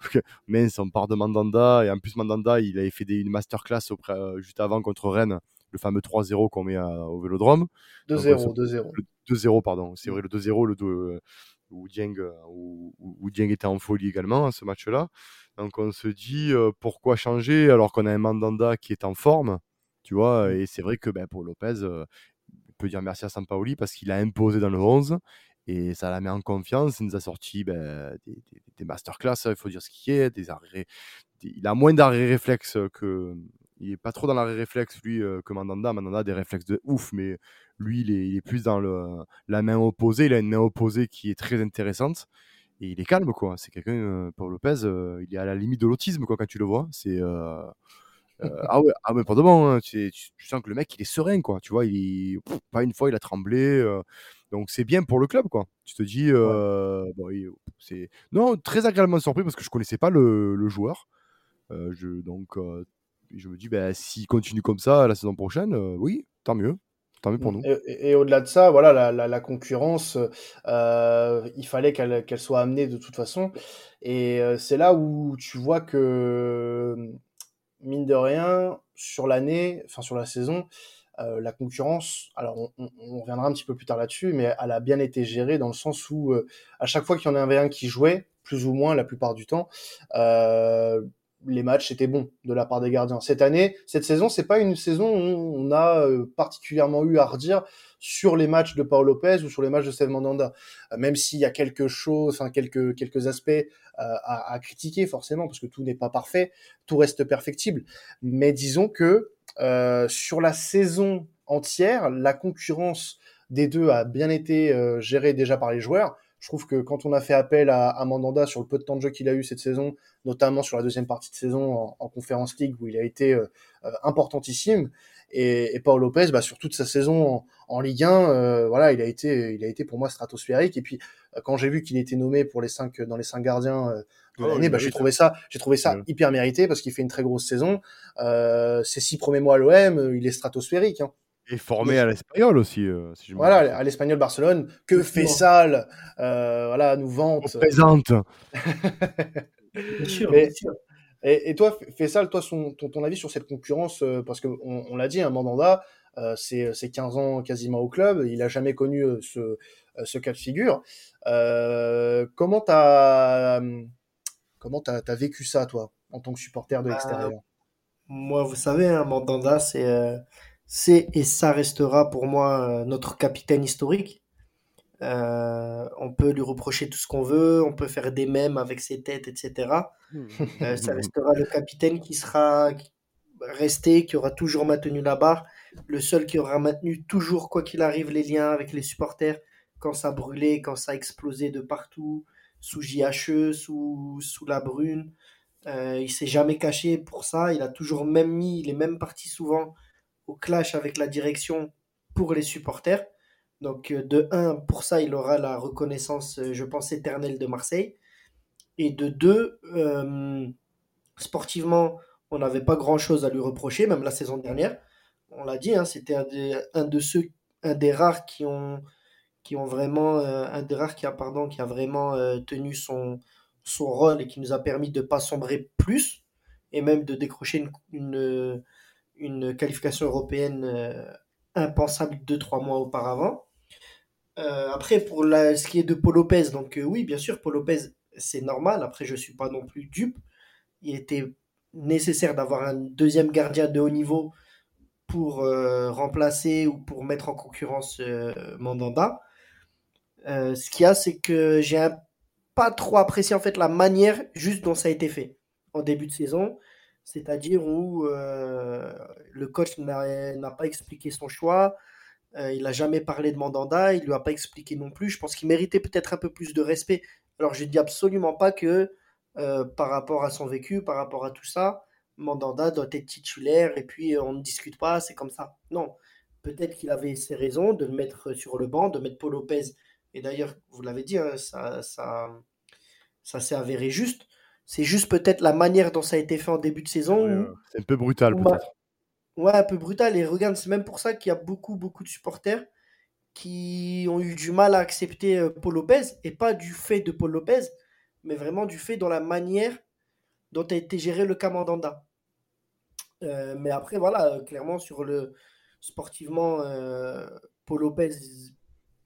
[LAUGHS] mince, on part de Mandanda. Et en plus, Mandanda, il avait fait des, une masterclass auprès, juste avant contre Rennes, le fameux 3-0 qu'on met au vélodrome. 2-0, 2-0. 2-0, pardon. C'est vrai, le 2-0, le 2, où, Dieng, où, où Dieng était en folie également à ce match-là. Donc on se dit pourquoi changer alors qu'on a un Mandanda qui est en forme, tu vois. Mmh. Et c'est vrai que ben, pour Lopez, peut dire merci à Sampaoli parce qu'il a imposé dans le 11 et ça la met en confiance. Il nous a sorti ben, des, des, masterclass, il faut dire ce qui est, des arrêts. il a moins d'arrêts réflexes que. Il est pas trop dans l'arrêt réflexe, lui, euh, que Mandanda. Mandanda a des réflexes de ouf, mais lui, il est, plus dans le, la main opposée. Il a une main opposée qui est très intéressante et il est calme, quoi. C'est quelqu'un, euh, Paul Lopez, euh, il est à la limite de l'autisme, quoi, quand tu le vois. C'est. Euh, [LAUGHS] ah ouais, ah mais pas de bon. Hein, tu, sens que le mec, il est serein, quoi. Tu vois, il, pas une fois, il a tremblé. Donc c'est bien pour le club, quoi. Tu te dis, bon, c'est non très agréablement surpris parce que je connaissais pas le, le joueur. je, donc je me dis, bah, s'il continue comme ça la saison prochaine, oui, tant mieux. Et, au-delà de ça, voilà, la, concurrence, il fallait qu'elle soit amenée de toute façon. Et c'est là où tu vois que mine de rien, sur l'année, enfin sur la saison, euh, la concurrence, alors on, reviendra un petit peu plus tard là-dessus, mais elle a bien été gérée dans le sens où euh, à chaque fois qu'il y en avait un qui jouait, plus ou moins la plupart du temps, euh, les matchs étaient bons de la part des gardiens. Cette année, cette saison, c'est pas une saison où on a particulièrement eu à redire sur les matchs de Paul Lopez ou sur les matchs de Steve Mandanda. même s'il y a quelque chose, enfin quelques quelques aspects euh, à, critiquer forcément parce que tout n'est pas parfait, tout reste perfectible. Mais disons que euh, sur la saison entière, la concurrence des deux a bien été euh, gérée déjà par les joueurs. Je trouve que quand on a fait appel à, à Mandanda sur le peu de temps de jeu qu'il a eu cette saison, notamment sur la deuxième partie de saison en, en Conférence League où il a été euh, importantissime, et, et Paul Lopez, bah, sur toute sa saison en, en Ligue 1, voilà, il a été, il a été pour moi stratosphérique. Et puis quand j'ai vu qu'il était nommé pour les cinq dans les cinq gardiens euh, de oh, l'année, bah, j'ai trouvé ça, j'ai trouvé ça hyper mérité parce qu'il fait une très grosse saison. Euh, ses six premiers mois à l'OM, euh, il est stratosphérique. Hein. Et formé à l'Espagnol aussi. si je voilà, à l'Espagnol Barcelone. Que fait Sal Voilà, nous vante. On présente. bien sûr, bien sûr. Et, et, toi, Fessal, toi, son, ton, ton, avis sur cette concurrence, parce qu'on on, l'a dit, un Mandanda, euh, c'est 15 ans quasiment au club, il a jamais connu ce, euh, ce cas de figure. Euh, comment tu as, comment as, as, vécu ça, toi, en tant que supporter de bah, l'extérieur? Moi, vous savez, hein, Mandanda, c'est euh, c'est et ça restera pour moi notre capitaine historique. Euh, on peut lui reprocher tout ce qu'on veut, on peut faire des mèmes avec ses têtes, etc. euh, ça restera le capitaine qui sera resté, qui aura toujours maintenu la barre, le seul qui aura maintenu toujours, quoi qu'il arrive, les liens avec les supporters, quand ça brûlait, quand ça explosait de partout, sous JHE, sous, sous la brune. Euh, il s'est jamais caché pour ça. Il a toujours même mis les mêmes parties souvent au clash avec la direction pour les supporters. Donc euh, de un, pour ça, il aura la reconnaissance, euh, je pense, éternelle de Marseille. Et de deux, sportivement, on n'avait pas grand-chose à lui reprocher, même la saison dernière. On l'a dit, hein, c'était un, un, de ceux, un des rares qui ont qui ont vraiment euh, un des rares qui a pardon qui a vraiment euh, tenu son son rôle et qui nous a permis de pas sombrer plus et même de décrocher une, qualification européenne euh, impensable deux trois mois auparavant. après pour ce qui est de Paul Lopez donc oui bien sûr Paul Lopez c'est normal après je suis pas non plus dupe il était nécessaire d'avoir un deuxième gardien de haut niveau pour remplacer ou pour mettre en concurrence Mandanda. Euh, ce qu'il y a, c'est que j'ai pas trop apprécié en fait la manière juste dont ça a été fait en début de saison, c'est-à-dire où euh, le coach n'a pas expliqué son choix, euh, il n'a jamais parlé de Mandanda, il lui a pas expliqué non plus. Je pense qu'il méritait peut-être un peu plus de respect Alors, je dis absolument pas que euh, par rapport à son vécu, par rapport à tout ça, Mandanda doit être titulaire et puis on ne discute pas, c'est comme ça. Non, peut-être qu'il avait ses raisons de le mettre sur le banc, de mettre Paul Lopez. Et d'ailleurs, vous l'avez dit, hein, ça, ça, ça s'est avéré juste. C'est juste peut-être la manière dont ça a été fait en début de saison. c'est un peu brutal peut-être. Ouais, un peu brutal. Et regarde, c'est même pour ça qu'il y a beaucoup, beaucoup de supporters qui ont eu du mal à accepter euh, Paul Lopez. Et pas du fait de Paul Lopez, mais vraiment du fait dans la manière dont a été géré le Camandanda. Euh, mais après, voilà, euh, clairement, sur le sportivement, Paul Lopez,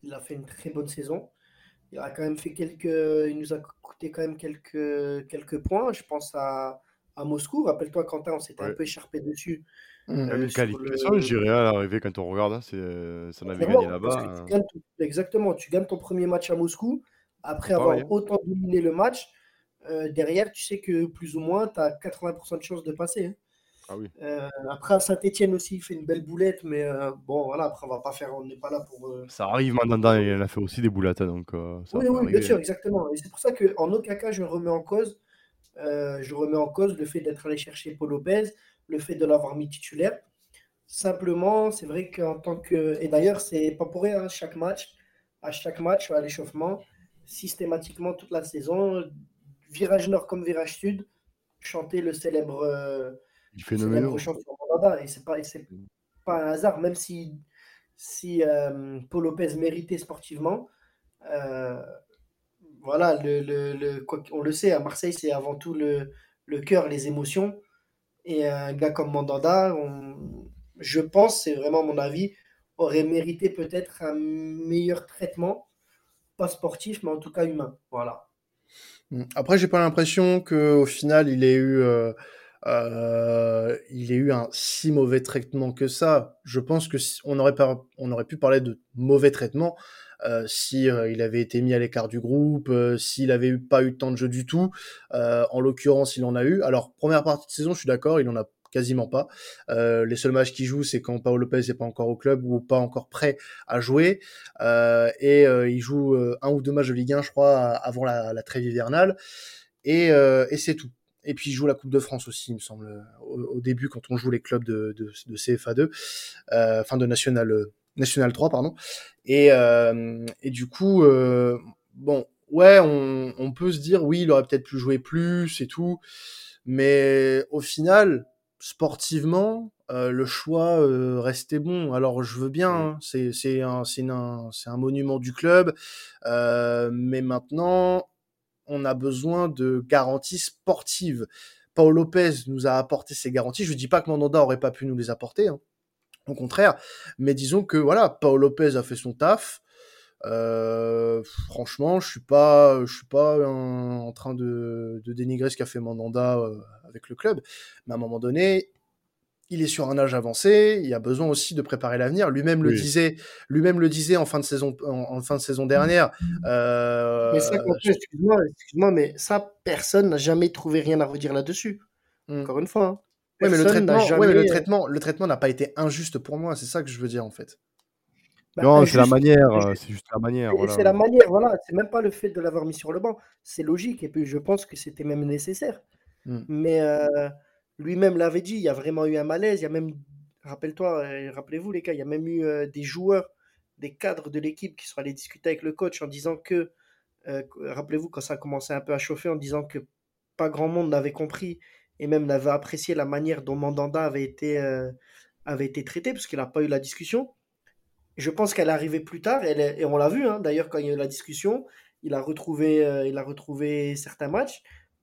il a fait une très bonne saison. Il a quand même fait quelques, il nous a coûté quand même quelques, quelques points. Je pense à, à Moscou. Rappelle-toi, Quentin, on s'était un peu écharpé dessus. Mmh. Euh, qualification, le... je dirais, à l'arrivée, quand on regarde, hein, c'est, ça n'avait gagné là-bas. Hein. exactement, tu gagnes ton premier match à Moscou, après avoir hein. autant dominé le match, euh, derrière, tu sais que plus ou moins, tu as 80% de chances de passer. Ah oui. Euh, après, Saint-Etienne aussi, il fait une belle boulette, mais euh, bon, voilà, après, on va pas faire, on n'est pas là pour. Euh, ça arrive, Mandanda, il a fait aussi des boulettes, donc. Ça oui, oui, bien sûr, exactement. Et c'est pour ça qu'en aucun cas, je remets en cause, je remets en cause le fait d'être allé chercher Paul Lopez, le fait de l'avoir mis titulaire. Simplement, c'est vrai qu'en tant que. Et d'ailleurs, c'est pas pour rien, hein, chaque match, à chaque match, à l'échauffement, systématiquement toute la saison, virage nord comme virage sud, chanter le célèbre du phénomène. Et c'est pas, pas un hasard, même si, si euh, Paul Lopez méritait sportivement. Euh, voilà, le, le, on le sait, à Marseille, c'est avant tout le, le cœur, les émotions. Et un gars comme Mandanda, je pense, c'est vraiment mon avis, aurait mérité peut-être un meilleur traitement, pas sportif, mais en tout cas humain. Voilà. Après, j'ai pas l'impression qu'au final, il ait eu. Euh, euh, il ait eu un si mauvais traitement que ça. Je pense que on aurait, on pu parler de mauvais traitement euh, si euh, il avait été mis à l'écart du groupe, s'il avait eu, pas eu de temps de jeu du tout. En l'occurrence, il en a eu. Alors première partie de saison, je suis d'accord, il en a quasiment pas. les seuls matchs qu'il joue, c'est quand Paolo Lopez n'est pas encore au club ou pas encore prêt à jouer. et il joue un ou deux matchs de Ligue 1, je crois, avant la, trêve hivernale. Et c'est tout. Et puis il joue la Coupe de France aussi, il me semble, au, début quand on joue les clubs de, de, de CFA2, euh, enfin de National, National 3, pardon. Et, euh, et du coup, euh, bon, ouais, on, on, peut se dire, oui, il aurait peut-être pu jouer plus et tout, mais au final, sportivement, euh, le choix euh, restait bon. Alors je veux bien, hein, c'est c'est un, un, un monument du club, euh, mais maintenant on a besoin de garanties sportives. Paul Lopez nous a apporté ces garanties. Je ne dis pas que Mandanda aurait pas pu nous les apporter, hein. au contraire. Mais disons que voilà, Paul Lopez a fait son taf. Euh, franchement, je suis suis pas en train de, dénigrer ce qu'a fait Mandanda euh, avec le club. Mais à un moment donné, il est sur un âge avancé, il a besoin aussi de préparer l'avenir. Lui-même le disait, lui-même le disait en fin de saison, en, fin de saison dernière. Euh, mais ça, excuse-moi, mais ça, personne n'a jamais trouvé rien à redire là-dessus. Hmm. Encore une fois. Hein. Oui, mais le traitement, mais le traitement, le traitement n'a pas été injuste pour moi. C'est ça que je veux dire en fait. Bah, non, c'est la manière, c'est juste la manière. C'est la manière, voilà. C'est même pas le fait de l'avoir mis sur le banc. C'est logique et puis je pense que c'était même nécessaire. Hmm. Mais euh, lui-même l'avait dit, il y a vraiment eu un malaise. Il y a même, rappelle-toi, euh, rappelez-vous les gars, il y a même eu euh, des joueurs, des cadres de l'équipe qui sont allés discuter avec le coach en disant que, euh, rappelez-vous quand ça a commencé un peu à chauffer, en disant que pas grand monde n'avait compris et même n'avait apprécié la manière dont Mandanda avait été, avait été traité, parce qu'il n'a pas eu la discussion. Je pense qu'elle est arrivée plus tard, et on l'a vu, hein, d'ailleurs, quand il y a eu la discussion, il a retrouvé, il a retrouvé certains matchs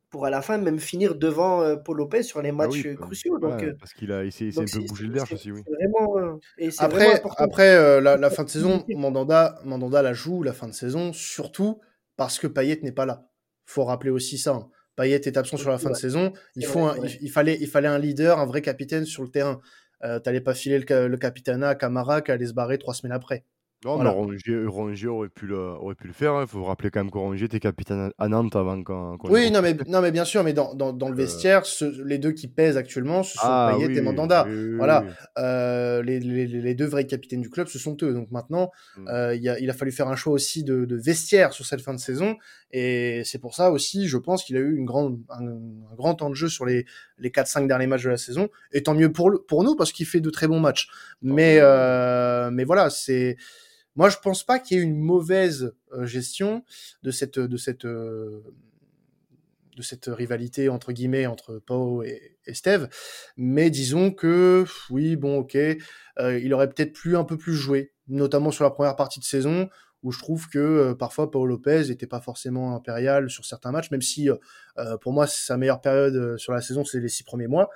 pour à la fin même finir devant euh, Paul Lopez sur les ah matchs euh, cruciaux. Donc, euh, parce qu'il a essayé un peu bouger le derche aussi, oui. Vraiment, et après, après la, la, fin de saison, Mandanda, Mandanda la joue la fin de saison, surtout parce que Payet n'est pas là. faut rappeler aussi ça. Hein. Payet est absent sur la fin de saison. Il, faut il, fallait, il fallait un leader, un vrai capitaine sur le terrain. Euh, T'allais pas filer le, le capitana à Camara qui allait se barrer trois semaines après. Non, mais Rongier, aurait, pu le, aurait pu le faire. Il hein. faut rappeler quand même que Rongier était capitaine à Nantes avant qu'on. oui, non mais, non, mais bien sûr, mais dans, dans, dans le euh. vestiaire, les deux qui pèsent actuellement, ce sont ah, Payet et Mandanda. voilà. Euh, les, les, les, deux vrais capitaines du club, ce sont eux. Donc maintenant, mmh. euh, il, a, il, a, fallu faire un choix aussi de, de, vestiaire sur cette fin de saison. Et c'est pour ça aussi, je pense qu'il a eu une grande, un, grand temps de jeu sur les, les 4-5 derniers matchs de la saison. Et tant mieux pour, pour nous, parce qu'il fait de très bons matchs. Mais, mais voilà, c'est moi, je pense pas qu'il y ait une mauvaise euh, gestion de cette de cette euh, de cette rivalité entre guillemets entre Pau et, Steve, mais disons que oui, bon, ok, euh, il aurait peut-être plus un peu plus joué, notamment sur la première partie de saison où je trouve que parfois Paul Lopez n'était pas forcément impérial sur certains matchs, même si pour moi sa meilleure période sur la saison c'est les six premiers mois.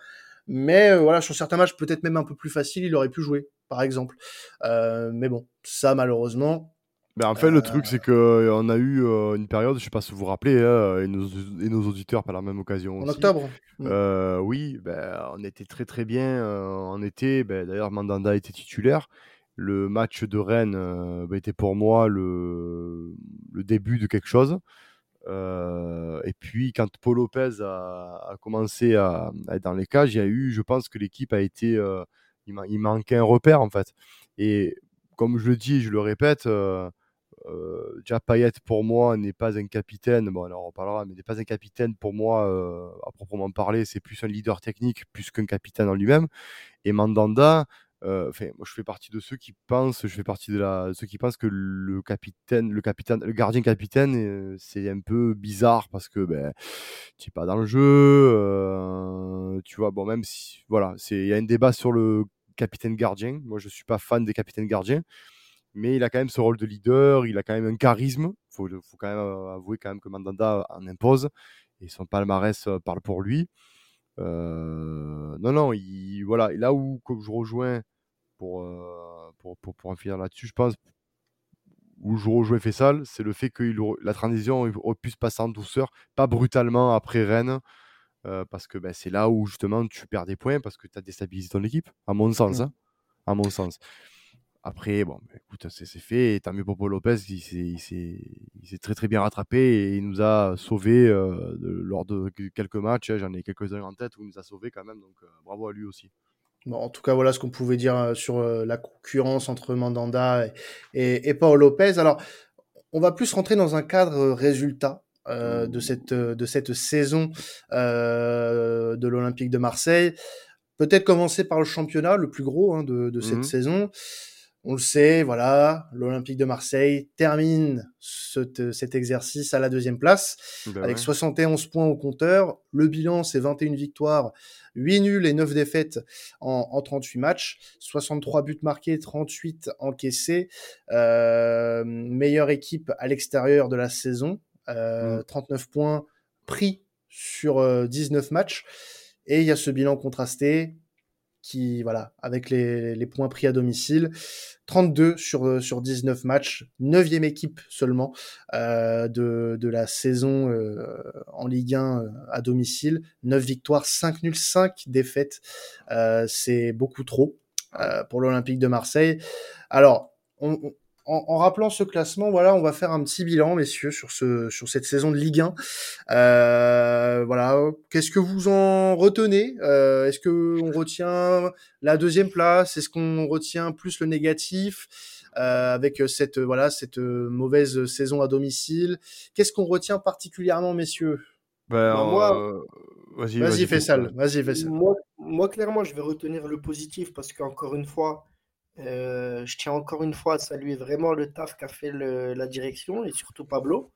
Mais voilà, sur certains matchs peut-être même un peu plus facile, il aurait pu jouer par exemple. Euh, mais bon, ça malheureusement. Ben, en fait, le truc, c'est qu'on euh, a eu euh, une période, je sais pas si vous vous rappelez, hein, et, nos, et, nos, auditeurs par la même occasion. En octobre mmh. Oui, ben, on était très très bien en été. Ben, D'ailleurs, Mandanda était titulaire. Le match de Rennes ben, était pour moi le, le, début de quelque chose. Et puis, quand Paul Lopez a, commencé à, être dans les cages, il y a eu, je pense que l'équipe a été il, manquait un repère en fait. Et comme je le dis, je le répète, euh, euh, déjà Payet pour moi n'est pas un capitaine. Bon, alors on parlera, mais n'est pas un capitaine pour moi euh, à proprement parler. C'est plus un leader technique plus qu'un capitaine en lui-même. Et Mandanda, enfin, moi je fais partie de ceux qui pensent, je fais partie de ceux qui pensent que le capitaine, le gardien capitaine, c'est un peu bizarre parce que ben, tu es pas dans le jeu, tu vois. Bon, même si, voilà, c'est, il y a un débat sur le capitaine gardien. Moi, je suis pas fan des capitaines gardiens, mais il a quand même ce rôle de leader, il a quand même un charisme. Faut, faut quand même avouer quand même que Mandanda en impose et son palmarès parle pour lui. non, non, il, voilà, là où je rejoins pour, pour, pour, pour en finir là-dessus, je pense, où je rejoins Fessal, c'est le fait que la transition aurait pu se passer en douceur, pas brutalement après Rennes, parce que ben, c'est là où justement tu perds des points parce que tu as déstabilisé ton équipe, à mon sens. Mmh. Hein, à mon sens. Après, bon, ben, écoute, c'est fait. Et tant mieux pour Paul Lopez, il s'est très très bien rattrapé et il nous a sauvés lors de quelques matchs. Hein, j'en ai quelques-uns en tête où il nous a sauvés quand même, donc bravo à lui aussi. Bon, en tout cas, voilà ce qu'on pouvait dire sur la concurrence entre Mandanda et, et, Paul Lopez. Alors, on va plus rentrer dans un cadre résultat euh, de cette de cette saison euh, de l'Olympique de Marseille. Peut-être commencer par le championnat, le plus gros hein, de, de cette mmh saison. On le sait, voilà, l'Olympique de Marseille termine cet exercice à la deuxième place, bah avec 71 points au compteur. Le bilan, c'est 21 victoires, 8 nuls et 9 défaites en, en 38 matchs. 63 buts marqués, 38 encaissés. Euh, meilleure équipe à l'extérieur de la saison, 39 mmh. points pris sur 19 matchs. Et il y a ce bilan contrasté qui, voilà, avec les, les points pris à domicile, 32 sur, sur 19 matchs, 9e équipe seulement euh, de, de la saison euh, en Ligue 1 à domicile, 9 victoires, 5 nuls, 5 défaites. Euh, c'est beaucoup trop pour l'Olympique de Marseille. Alors, on, en, rappelant ce classement, voilà, on va faire un petit bilan, messieurs, sur ce sur cette saison de Ligue 1. Euh, voilà, qu'est-ce que vous en retenez? Euh, Est-ce que on retient la deuxième place? Est-ce qu'on retient plus le négatif? Euh, avec cette voilà cette mauvaise saison à domicile. Qu'est-ce qu'on retient particulièrement, messieurs? Ben, moi, vas-y, vas-y, fais ça. Vas-y, fais ça. Moi, moi, clairement, je vais retenir le positif parce qu'encore une fois euh, je tiens encore une fois à saluer vraiment le taf qu'a fait la direction et surtout Pablo.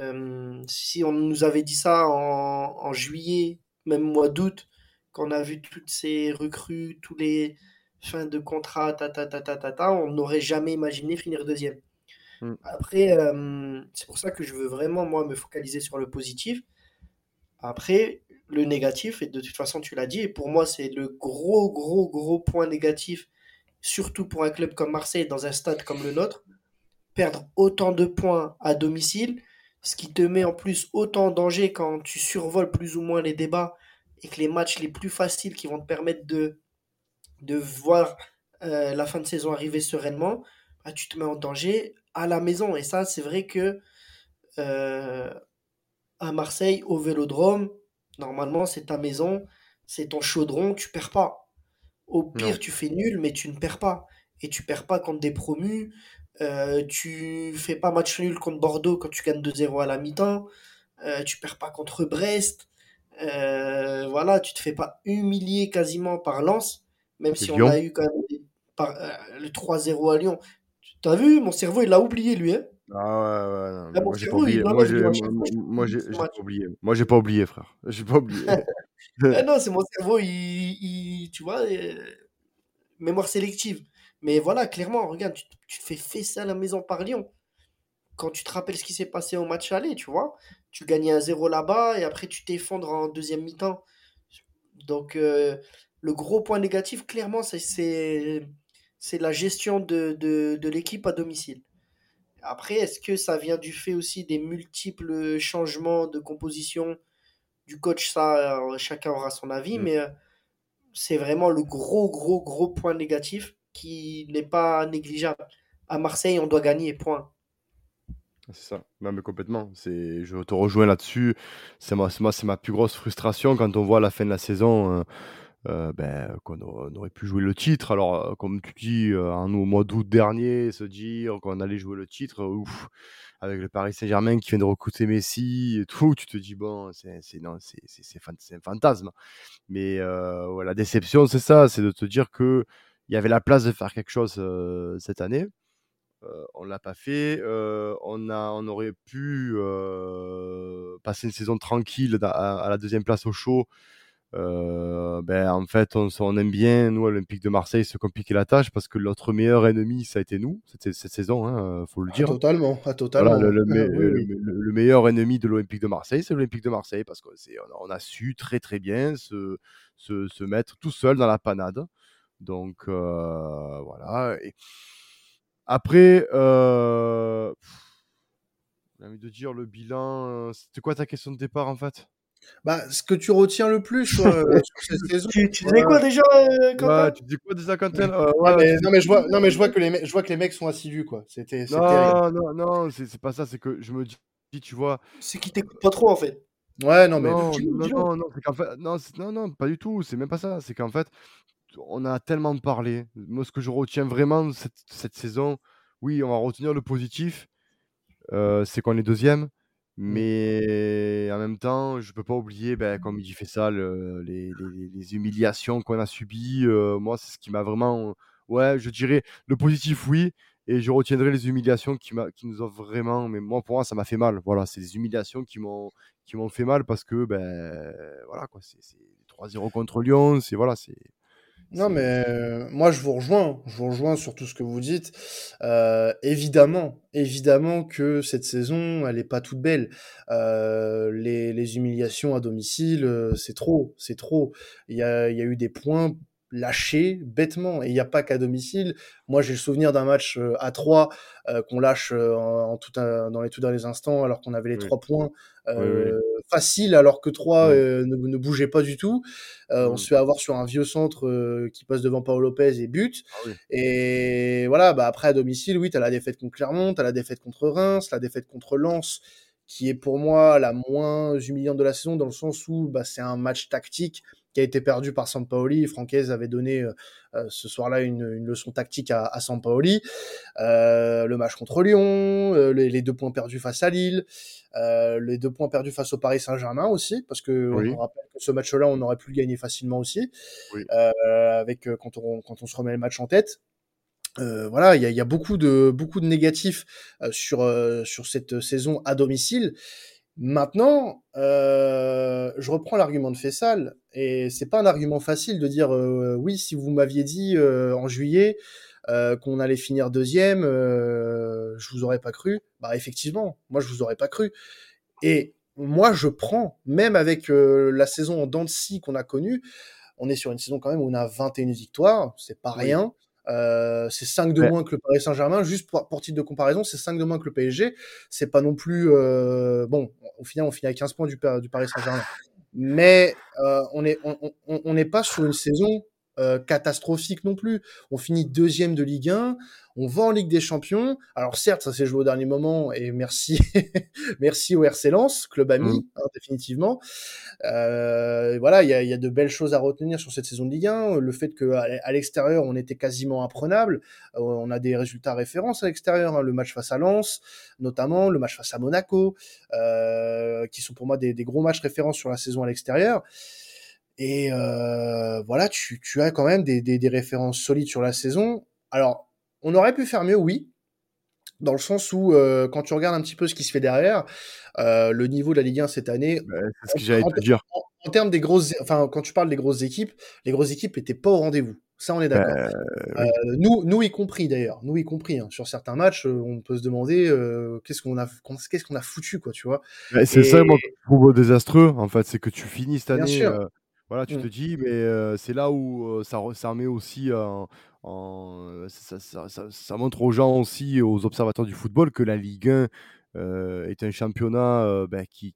Euh, si on nous avait dit ça en, juillet, même mois d'août, qu'on a vu toutes ces recrues, tous les fins de contrat, ta, ta, ta, ta, ta, on n'aurait jamais imaginé finir deuxième. Mm. Après, euh, c'est pour ça que je veux vraiment, moi, me focaliser sur le positif. Après, le négatif, et de toute façon, tu l'as dit, et pour moi, c'est le gros, gros, gros point négatif surtout pour un club comme Marseille, dans un stade comme le nôtre, perdre autant de points à domicile, ce qui te met en plus autant en danger quand tu survoles plus ou moins les débats et que les matchs les plus faciles qui vont te permettre de, voir euh, la fin de saison arriver sereinement. bah, tu te mets en danger à la maison. Et ça, c'est vrai que euh, à Marseille, au Vélodrome, normalement, c'est ta maison, c'est ton chaudron, tu perds pas. Au pire, tu fais nul, mais tu ne perds pas. Et tu perds pas contre des promus. Euh, tu fais pas match nul contre Bordeaux quand tu gagnes 2-0 à la mi-temps. Euh, tu perds pas contre Brest. Euh, voilà, tu te fais pas humilier quasiment par Lens, même si on a eu quand même par, le 3-0 à Lyon. T'as vu, mon cerveau, il l'a oublié, lui. Hein ah ouais, ouais, non, moi j'ai pas oublié. Moi j'ai pas oublié. Moi j'ai pas oublié, frère. [LAUGHS] J'ai pas oublié. [LAUGHS] ah non, c'est mon cerveau, il, il tu vois, euh, mémoire sélective. Mais voilà, clairement, regarde, tu, tu, te fais fesser à la maison par Lyon. Quand tu te rappelles ce qui s'est passé au match aller, tu vois, tu gagnais un 0 là-bas et après tu t'effondres en deuxième mi-temps. Donc, euh, le gros point négatif, clairement, c'est la gestion de, de, de l'équipe à domicile. Après, est-ce que ça vient du fait aussi des multiples changements de composition du coach? Ça, euh, chacun aura son avis, mm. mais euh, c'est vraiment le gros, gros, gros point négatif qui n'est pas négligeable. À Marseille, on doit gagner, point. C'est ça, mais complètement. C'est, je te rejoins là-dessus. C'est c'est ma plus grosse frustration quand on voit à la fin de la saison. Euh, euh, ben, qu'on aurait pu jouer le titre. Alors, euh, comme tu dis, euh, en, au mois d'août dernier, se dire qu'on allait jouer le titre, ouf, avec le Paris Saint-Germain qui vient de recruter Messi et tout, tu te dis, bon, c'est, un fantasme. Mais la déception, c'est ça, c'est de te dire qu'il y avait la place de faire quelque chose cette année. on l'a pas fait. on, a, on aurait pu passer une saison tranquille à, à, la deuxième place au show euh, ben, en fait, on, on, aime bien, nous, à l'Olympique de Marseille, se compliquer la tâche parce que notre meilleur ennemi, ça a été nous, cette, cette saison, hein, faut le ah, dire. totalement, ah, totalement. le, le, meilleur ennemi de l'Olympique de Marseille, c'est l'Olympique de Marseille parce qu'on on a su très très bien se, se, se, mettre tout seul dans la panade. Donc, euh, voilà. Et après, euh, j'ai envie de dire le bilan. C'était quoi ta question de départ en fait? Bah, ce que tu retiens le plus euh, [LAUGHS] sur cette saison. Tu, tu disais quoi déjà, euh, Quentin ouais, Tu dis quoi déjà, Quentin euh, ouais, mais, Non, mais je vois, non, mais je vois que les, mecs, je vois que les mecs sont assidus, quoi. C'était. Non, non, non, c'est pas ça. C'est que je me dis, tu vois. C'est qu'ils t'écoutent pas trop, en fait. Ouais, non, mais. Non, non, non, non, c'est fait, non, non, non, pas du tout. C'est même pas ça. C'est qu'en fait, on a tellement parlé. Moi, ce que je retiens vraiment de cette, cette saison, oui, on va retenir le positif. c'est qu'on est deuxième. Mmh. Mais en même temps, je peux pas oublier, ben, comme il fait ça, le, les, les, humiliations qu'on a subies. Moi, c'est ce qui m'a vraiment. Ouais, je dirais le positif, oui. Et je retiendrai les humiliations qui, qui nous ont vraiment. Mais moi, pour moi, ça m'a fait mal. Voilà, c'est des humiliations qui m'ont fait mal parce que, ben, voilà, quoi. C'est 3-0 contre Lyon. C'est voilà, c'est. Non, mais euh, moi, je vous rejoins. Je vous rejoins sur tout ce que vous dites. Euh, évidemment, évidemment que cette saison, elle n'est pas toute belle. Euh, les, les, humiliations à domicile, c'est trop, c'est trop. Il y a, y a eu des points lâchés bêtement. Et il n'y a pas qu'à domicile. Moi, j'ai le souvenir d'un match euh, à 3 euh, qu'on lâche euh, en, tout dans les tout derniers instants, alors qu'on avait les trois points euh, faciles, alors que 3 ne, ne, bougeait pas du tout. On se fait avoir sur un vieux centre qui passe devant Paolo Lopez et but. Ah et voilà, bah après à domicile, oui, tu as la défaite contre Clermont, tu as la défaite contre Reims, la défaite contre Lens qui est pour moi la moins humiliante de la saison dans le sens où bah, c'est un match tactique qui a été perdu par Sampaoli. Francaise avait donné euh, euh, ce soir-là une, une, leçon tactique à, à Sampaoli. Euh, le match contre Lyon, euh, les, les, deux points perdus face à Lille, les deux points perdus face au Paris Saint-Germain aussi, parce que oui. on rappelle que ce match-là, on aurait pu le gagner facilement aussi, oui. avec quand on, quand on se remet le match en tête. Euh, voilà, il y a, y a, beaucoup de beaucoup de négatifs euh, sur euh, sur cette saison à domicile. Maintenant, euh, je reprends l'argument de Fessal et c'est pas un argument facile de dire oui si vous m'aviez dit en juillet qu'on allait finir deuxième, je vous aurais pas cru. Bah effectivement, moi je vous aurais pas cru. Et moi je prends même avec la saison en dents de scie qu'on a connue, on est sur une saison quand même où on a 21 victoires, c'est pas oui. rien. Euh, c'est 5 de ouais. moins que le Paris Saint-Germain. Juste pour, pour, titre de comparaison, c'est 5 de moins que le PSG. C'est pas non plus. Euh, bon, au final, on finit à 15 points du, du Paris Saint-Germain. Mais euh, on n'est on, on, on pas sur une saison euh, catastrophique non plus. On finit deuxième de Ligue 1, on va en Ligue des Champions. Alors certes, ça s'est joué au dernier moment et merci, [LAUGHS] merci au RC Lens, club ami, mmh. hein, définitivement. Euh, voilà, il y a, y a, de belles choses à retenir sur cette saison de Ligue 1. Le fait que à l'extérieur, on était quasiment imprenable. Euh, on a des résultats références à l'extérieur. Hein. Le match face à Lens, notamment, le match face à Monaco, euh, qui sont pour moi des, des gros matchs références sur la saison à l'extérieur. Et euh, voilà, tu, tu, as quand même des, des, des, références solides sur la saison. Alors, on aurait pu faire mieux, oui, dans le sens où, euh, quand tu regardes un petit peu ce qui se fait derrière, euh, le niveau de la Ligue 1 cette année, bah, c'est ce que j'allais te dire. En, termes des grosses, enfin, quand tu parles des grosses équipes, les grosses équipes n'étaient pas au rendez-vous. Ça, on est d'accord. Bah, euh, nous, nous y compris d'ailleurs, nous y compris. Hein. Sur certains matchs, euh, on peut se demander euh, qu'est-ce qu'on a, qu'est-ce qu'on a foutu, quoi, tu vois? Bah, c'est ça, moi, que je trouve désastreux. En fait, c'est que tu finis cette année. Euh, voilà, tu mmh. te dis, mais c'est là où ça, ça met aussi en, ça, ça, ça, ça, montre aux gens aussi, aux observateurs du football, que la Ligue 1 est un championnat ben, qui,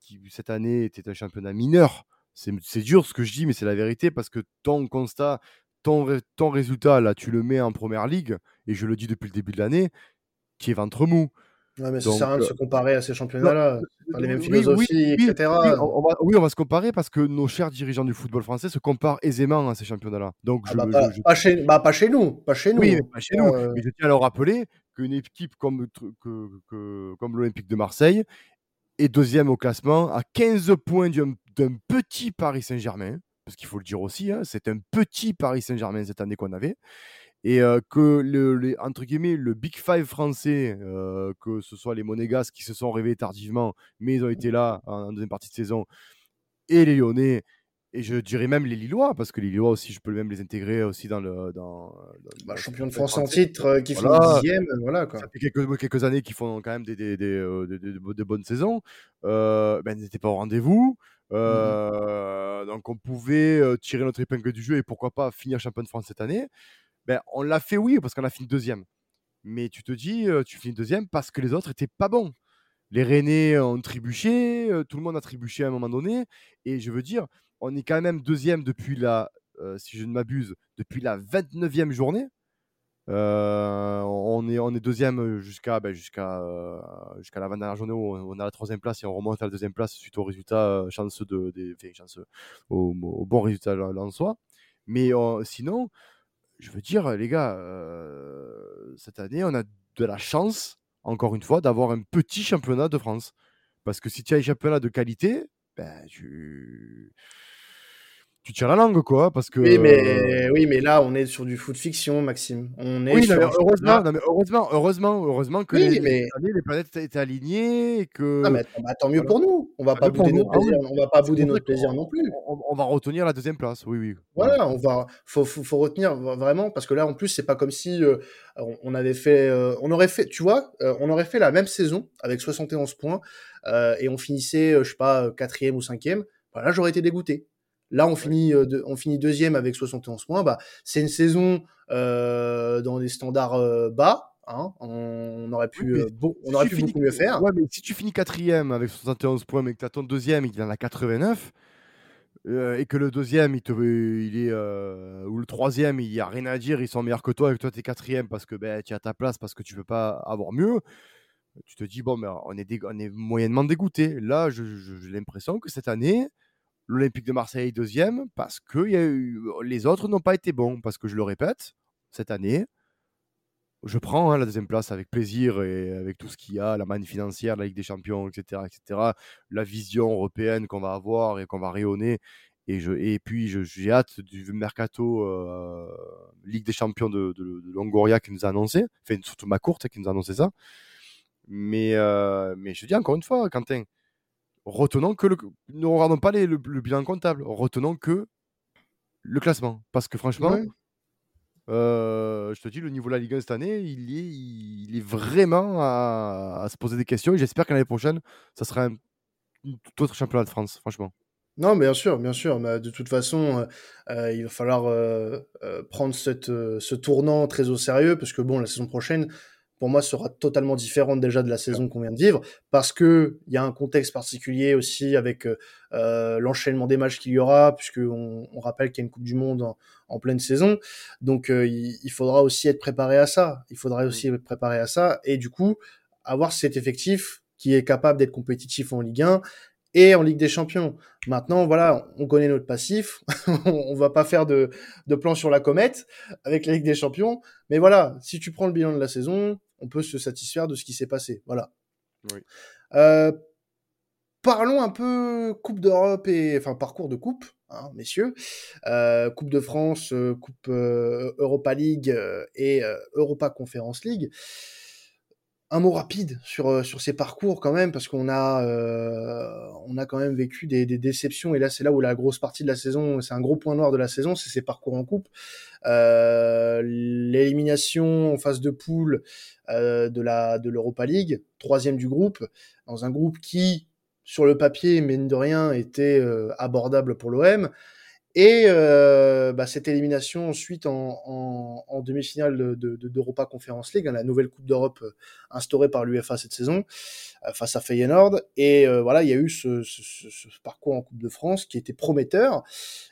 qui, cette année, était un championnat mineur. C'est dur ce que je dis, mais c'est la vérité parce que ton constat, ton, ton résultat, là, tu le mets en première ligue, et je le dis depuis le début de l'année, qui est ventre mou. Ouais, mais ça sert à rien de se comparer à ces championnats-là. les mêmes philosophies, oui, etc. Oui on, va, oui, on va se comparer parce que nos chers dirigeants du football français se comparent aisément à ces championnats-là. Donc, ah bah, pas, chez, bah, pas, chez, nous. Pas chez nous. Oui, mais pas chez nous. Euh. Mais je tiens à leur rappeler qu'une équipe comme, que, que, comme l'Olympique de Marseille est deuxième au classement à 15 points d'un petit Paris Saint-Germain. Parce qu'il faut le dire aussi, hein, c'est un petit Paris Saint-Germain cette année qu'on avait et que le, entre guillemets, le Big Five français, que ce soit les Monégas qui se sont réveillés tardivement, mais ils ont été là en, deuxième partie de saison, et les Lyonnais, et je dirais même les Lillois, parce que les Lillois aussi, je peux même les intégrer aussi dans le. Dans, bah, champion de France en titre, qui voilà. finit dixième, voilà quoi. Ça fait quelques, quelques années qu'ils font quand même des, des, des, de bonnes saisons. ben, ils n'étaient pas au rendez-vous. Mmh donc on pouvait tirer notre épingle du jeu et pourquoi pas finir champion de France cette année. Ben, on l'a fait, oui, parce qu'on a fini deuxième. Mais tu te dis, tu finis deuxième parce que les autres étaient pas bons. Les Rennais ont trébuché, tout le monde a trébuché à un moment donné. Et je veux dire, on est quand même deuxième depuis la, si je ne m'abuse, depuis la 29e journée. on, est, on est deuxième jusqu'à ben, jusqu'à jusqu'à la 21 journée où on a la troisième place et on remonte à la deuxième place suite au résultat chanceux de, chanceux, au, bon résultat en soi. Mais sinon, je veux dire, les gars, euh, cette année, on a de la chance, encore une fois, d'avoir un petit championnat de France. Parce que si tu as un championnat de qualité, ben, tu tu tiens la langue, quoi. Parce que... oui, mais, oui, mais là, on est sur du foot fiction, Maxime. On est sur heureusement, heureusement, heureusement, heureusement que les, mais... les, planètes étaient alignées. Et que... Ah, mais, bah, tant mieux pour nous. On va pas bouder notre ah plaisir, on va pas bouder notre plaisir non plus. On, va retenir la deuxième place, oui, oui. Voilà, on va, faut, faut, faut, retenir vraiment, parce que là, en plus, c'est pas comme si euh, on avait fait, euh, on aurait fait, tu vois, euh, on aurait fait la même saison avec 71 points et on finissait, je sais pas, quatrième ou cinquième. Voilà, j'aurais été dégoûté. Là, on finit, euh, on finit deuxième avec 71 points. Bah, c'est une saison euh, dans des standards euh, bas. Hein. On, aurait pu, on aurait pu beaucoup mieux faire. Ouais, mais si tu finis quatrième avec 71 points, mais que tu as ton deuxième, il en a 89, et que le deuxième, il, te, il est, ou le troisième, il n'y a rien à dire, ils sont meilleurs que toi, et que toi, tu es quatrième parce que ben, tu as ta place, parce que tu ne peux pas avoir mieux. Tu te dis, bon, mais on est, on est moyennement dégoûté. Là, j'ai l'impression que cette année, l'Olympique de Marseille deuxième parce que y a eu, les autres n'ont pas été bons. Parce que je le répète, cette année, je prends hein, la deuxième place avec plaisir et avec tout ce qu'il y a, la manne financière, la Ligue des Champions, etc., etc., la vision européenne qu'on va avoir et qu'on va rayonner. Et, je, et puis, j'ai hâte du mercato euh, Ligue des Champions de, de, Longoria qui nous a annoncé, enfin, surtout ma courte qui nous a annoncé ça. Mais, euh, mais je dis encore une fois, Quentin, retenons que le, ne regardons pas les, le, bilan comptable, retenons que le classement. Parce que franchement, euh, je te dis, le niveau de la Ligue 1 cette année, il est, il est vraiment à, se poser des questions. Et j'espère que l'année prochaine, ça sera un, tout autre championnat de France, franchement. Non, bien sûr, bien sûr. Mais de toute façon, euh, euh, il va falloir prendre cette, ce tournant très au sérieux, parce que bon, la saison prochaine, pour moi, sera totalement différente déjà de la saison qu'on vient de vivre, parce que il y a un contexte particulier aussi avec euh, l'enchaînement des matchs qu'il y aura, puisque on, on rappelle qu'il y a une Coupe du Monde en, en pleine saison, donc euh, il, il, faudra aussi être préparé à ça. Il faudra aussi être préparé à ça, et du coup avoir cet effectif qui est capable d'être compétitif en Ligue 1 et en Ligue des Champions. Maintenant, voilà, on connaît notre passif. [LAUGHS] on va pas faire de, de plan sur la comète avec la Ligue des Champions. Mais voilà, si tu prends le bilan de la saison, on peut se satisfaire de ce qui s'est passé. Voilà. Oui. Euh, parlons un peu Coupe d'Europe et enfin parcours de coupe, hein, messieurs. Euh, coupe de France, euh, Coupe euh, Europa League et Europa Conference League un mot rapide sur sur ces parcours quand même parce qu'on a on a quand même vécu des, des déceptions et là c'est là où la grosse partie de la saison c'est un gros point noir de la saison c'est ces parcours en coupe l'élimination en phase de poule euh, de l'Europa League troisième du groupe dans un groupe qui sur le papier mine de rien était euh, abordable pour l'OM et euh, bah, cette élimination ensuite en, en, en demi-finale d'Europa de, de, Conference League, hein, la nouvelle Coupe d'Europe euh, instaurée par l'UFA cette saison, euh, face à Feyenoord. Et euh, voilà, il y a eu ce, ce, ce, parcours en Coupe de France qui était prometteur.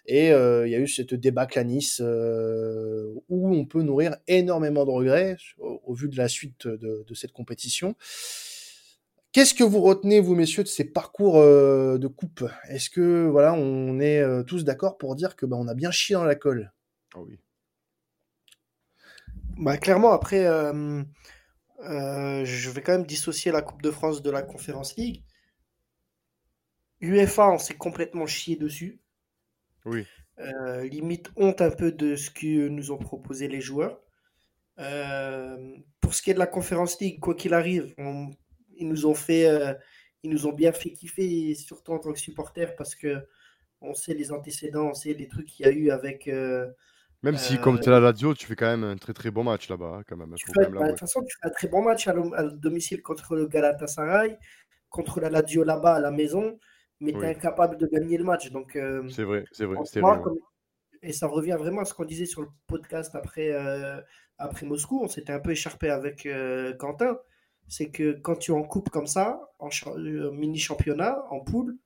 Et euh, il y a eu cette débâcle à Nice où on peut nourrir énormément de regrets au, au vu de la suite de, de cette compétition. Qu'est-ce que vous retenez, vous messieurs, de ces parcours euh, de coupe? Est-ce que voilà, on est euh, tous d'accord pour dire que bah, on a bien chié dans la colle? Oh oui. Bah, clairement, après, euh, je vais quand même dissocier la Coupe de France de la Conférence League. UEFA, on s'est complètement chié dessus. Oui. limite honte un peu de ce que nous ont proposé les joueurs. pour ce qui est de la Conférence League, quoi qu'il arrive, on ils nous ont fait, euh, ils nous ont bien fait kiffer, surtout en tant que supporters, parce que on sait les antécédents, on sait les trucs qu'il y a eu avec. Euh, même si, euh, comme tu es la radio, tu fais quand même un très très bon match là-bas, hein, quand même. Fais, bah, de toute façon, tu fais un très bon match à, à domicile contre le Galatasaray, contre la Lazio là-bas à la maison, mais tu es incapable de gagner le match. Donc, euh, c'est vrai, c'est vrai. vrai comme... Et ça revient vraiment à ce qu'on disait sur le podcast après, euh, après Moscou. On s'était un peu écharpé avec Quentin c'est que quand tu en coupes comme ça, en euh, mini championnat, en poule,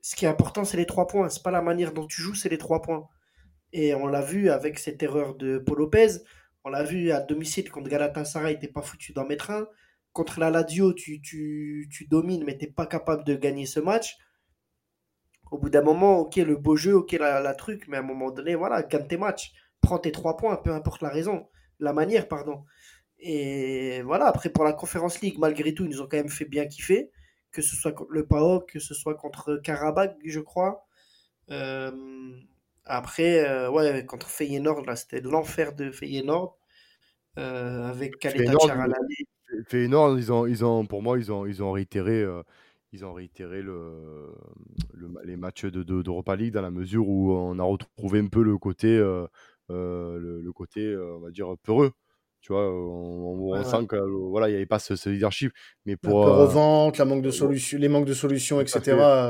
ce qui est important, c'est les trois points. C'est pas la manière dont tu joues, c'est les trois points. Et on l'a vu avec cette erreur de Paul Lopez. On l'a vu à domicile contre Galatasaray, t'es pas foutu d'en mettre un. Contre la Lazio, tu, tu, tu domines, mais t'es pas capable de gagner ce match. Au bout d'un moment, ok, le beau jeu, ok, la, la, truc, mais à un moment donné, voilà, gagne tes matchs. Prends tes trois points, peu importe la raison, la manière, pardon. Et voilà, après pour la Conférence League, malgré tout, ils nous ont quand même fait bien kiffer, que ce soit contre le PAOK, que ce soit contre Karabakh, je crois. Euh, après, euh, ouais, contre Feyenoord, là, c'était l'enfer de Feyenoord, euh, avec Kaleta Charalali. Feyenoord, ils ont, ils ont, pour moi, ils ont, ils ont réitéré, ils ont réitéré le, le, les matchs d'Europa de, de League dans la mesure où on a retrouvé un peu le côté, le, le, côté, on va dire, peureux tu vois, on, on ouais, sent que voilà, il n'y avait pas ce, ce, leadership. Mais pour la revente, la manque de solutions, les manques de solutions, etc.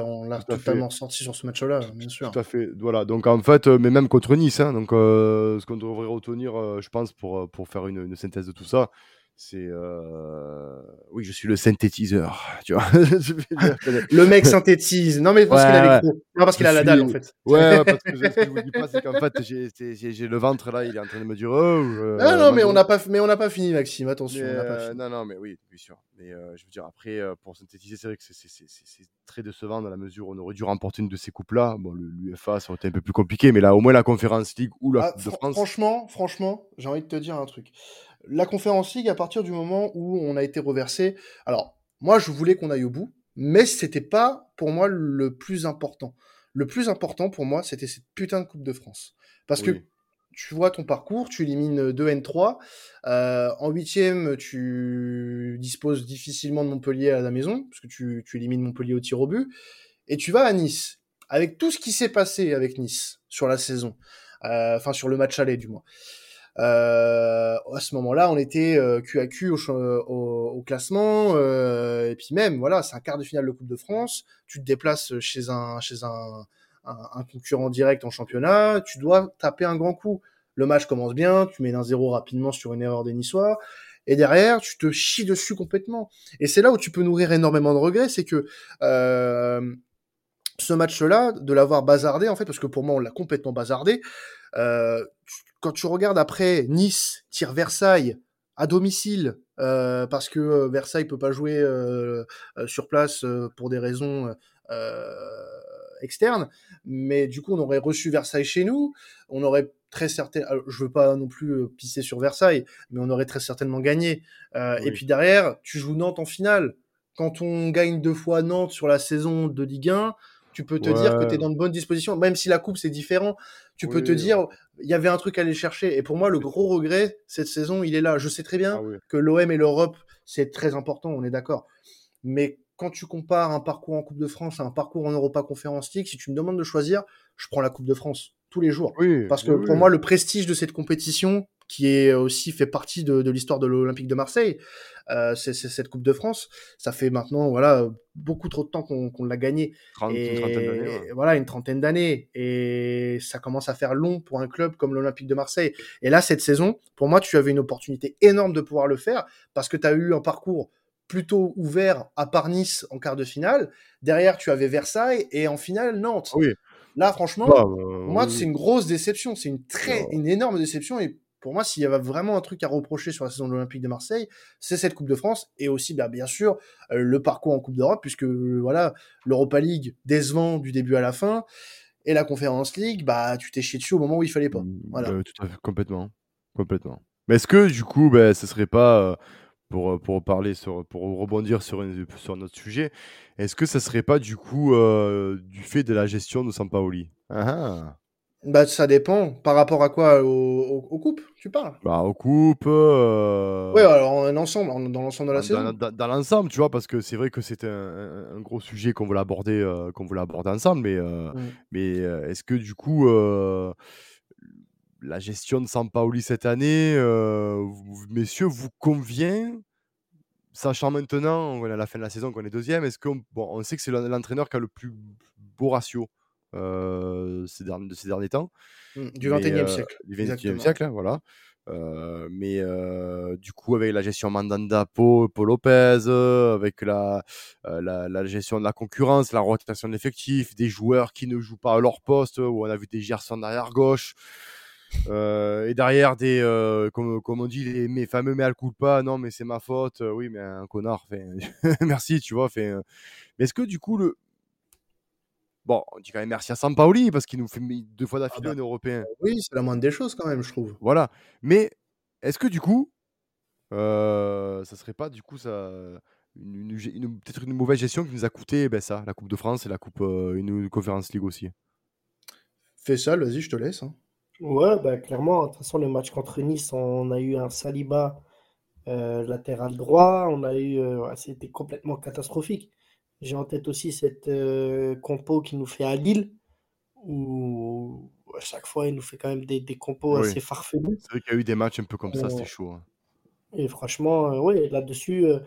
On l'a totalement ressenti sur ce match-là, bien sûr. Tout à fait. Voilà. Donc en fait, mais même contre Nice, hein, donc ce qu'on devrait retenir, je pense, pour pour faire une, une, synthèse de tout ça, c'est euh... oui je suis le synthétiseur [LAUGHS] tu vois. [LAUGHS] Le mec synthétise. Non mais parce ouais, qu'il a les non parce qu'il a la dalle en fait. [LAUGHS] Ouais, parce que je, ce que je vous dis pas c'est qu'en fait j'ai le ventre là il est en train de me dire oh euh, non non mais on n'a pas mais on n'a pas fini Maxime. Attention mais, pas fini. non non mais oui bien sûr. Mais euh, je veux dire après euh, pour synthétiser c'est vrai que c'est très décevant dans la mesure où on aurait dû remporter une de ces coupes là bon l'UFA ça aurait été un peu plus compliqué mais là au moins la conférence League ou la ah, de France. franchement franchement j'ai envie de te dire un truc la conférence League, à partir du moment où on a été reversé, alors moi je voulais qu'on aille au bout, mais c'était pas pour moi le plus important. Le plus important pour moi, c'était cette putain de Coupe de France. Parce oui. que tu vois ton parcours, tu élimines 2 N3. Euh, en huitième, tu disposes difficilement de Montpellier à la maison, parce que tu, tu élimines Montpellier au tir au but. Et tu vas à Nice, avec tout ce qui s'est passé avec Nice sur la saison, euh, enfin sur le match aller du moins. Euh, à ce moment-là, on était euh, cul à cul au, au, au classement, euh, et puis même, voilà, c'est un quart de finale de Coupe de France. Tu te déplaces chez un chez un, un, concurrent direct en championnat, tu dois taper un grand coup. Le match commence bien, tu mets un zéro rapidement sur une erreur des et derrière, tu te chies dessus complètement. Et c'est là où tu peux nourrir énormément de regrets, c'est que euh, ce match-là, de l'avoir bazardé, en fait, parce que pour moi, on l'a complètement bazardé, euh, quand tu regardes après Nice tire Versailles à domicile, euh, parce que euh, Versailles peut pas jouer euh, euh, sur place pour des raisons externes, mais du coup on aurait reçu Versailles chez nous, on aurait très certainement, je veux pas non plus pisser sur Versailles, mais on aurait très certainement gagné. Oui. Et puis derrière, tu joues Nantes en finale. Quand on gagne deux fois Nantes sur la saison de Ligue 1, tu peux te ouais. dire que tu es dans de bonnes dispositions, même si la coupe c'est différent. Tu oui, peux te dire, il y avait un truc à aller chercher. Et pour moi, le gros regret cette saison, il est là. Je sais très bien ah oui. que l'OM et l'Europe, c'est très important, on est d'accord. Mais quand tu compares un parcours en Coupe de France à un parcours en Europa Conference League, si tu me demandes de choisir, je prends la Coupe de France tous les jours. Oui, Parce que pour moi, le prestige de cette compétition, qui est aussi fait partie de, de l'histoire de l'Olympique de Marseille, euh, c'est cette Coupe de France. Ça fait maintenant voilà beaucoup trop de temps qu'on qu l'a gagné. et, une ouais. voilà une trentaine d'années et ça commence à faire long pour un club comme l'Olympique de Marseille. Et là cette saison, pour moi, tu avais une opportunité énorme de pouvoir le faire parce que tu as eu un parcours plutôt ouvert à part Nice en quart de finale. Derrière, tu avais Versailles et en finale Nantes. Oui. Là, franchement, bah, euh, moi, oui. c'est une grosse déception. C'est une très, une énorme déception. Et pour moi, s'il y avait vraiment un truc à reprocher sur la saison de l'Olympique de Marseille, c'est cette Coupe de France et aussi, bah, bien sûr, euh, le parcours en Coupe d'Europe, puisque euh, voilà, l'Europa League décevant du début à la fin et la Conférence League, bah, tu t'es chié dessus au moment où il fallait pas. Voilà. Euh, tout à fait, complètement, complètement. Mais est-ce que du coup, bah, ce serait pas euh, pour, pour parler sur, pour rebondir sur, une, sur notre sujet, est-ce que ça serait pas du coup euh, du fait de la gestion de Sampaoli? Ah, ah. Bah, ça dépend. Par rapport à quoi? Aux, aux coupes, tu parles? Bah, aux coupes. Euh... Ouais, alors en ensemble, dans l'ensemble de la dans, saison. Dans, l'ensemble, tu vois, parce que c'est vrai que c'est un, gros sujet qu'on voulait aborder, euh, qu'on voulait aborder ensemble, mais, euh, mm. mais euh, est-ce que du coup, la gestion de Sampaoli cette année, vous, messieurs, vous convient? Sachant maintenant, on est à la fin de la saison, qu'on est deuxième, est-ce qu'on bon, on sait que c'est l'entraîneur qui a le plus beau ratio ces derniers, de ces derniers temps. Mmh, du 21e euh, siècle. Du 21e siècle, hein, voilà. Euh, mais euh, du coup, avec la gestion Mandanda, Paul, Paul Lopez, avec la, la, la, gestion de la concurrence, la rotation de l'effectif, des joueurs qui ne jouent pas à leur poste, où on a vu des Gerson derrière gauche. Euh, et derrière des, euh, comme, comme on dit, les, mes fameux mea culpa, non mais c'est ma faute, oui mais un connard, fait, [LAUGHS] merci, tu vois, fait. Mais est-ce que du coup le, Bon, on dit quand même merci à Sampaoli parce qu'il nous fait deux fois d'affilée ah bah, en européen. Oui, c'est la moindre des choses quand même, je trouve. Voilà. Mais est-ce que du coup, euh, ça serait pas du coup ça une, une, une, peut-être une mauvaise gestion qui nous a coûté ben ça, la Coupe de France et la Coupe euh, une, une Conférence League aussi? Fais ça, vas-y, je te laisse. Hein. Ouais, bah, clairement. De toute façon, le match contre Nice, on a eu un Saliba euh, latéral droit. On a eu, euh, c'était complètement catastrophique. J'ai en tête aussi cette euh, compo qu'il nous fait à Lille, où à chaque fois il nous fait quand même des, des compos oui. assez farfelus. C'est vrai qu'il y a eu des matchs un peu comme ça, c'était chaud. Hein. Et franchement, euh, oui, là-dessus, euh,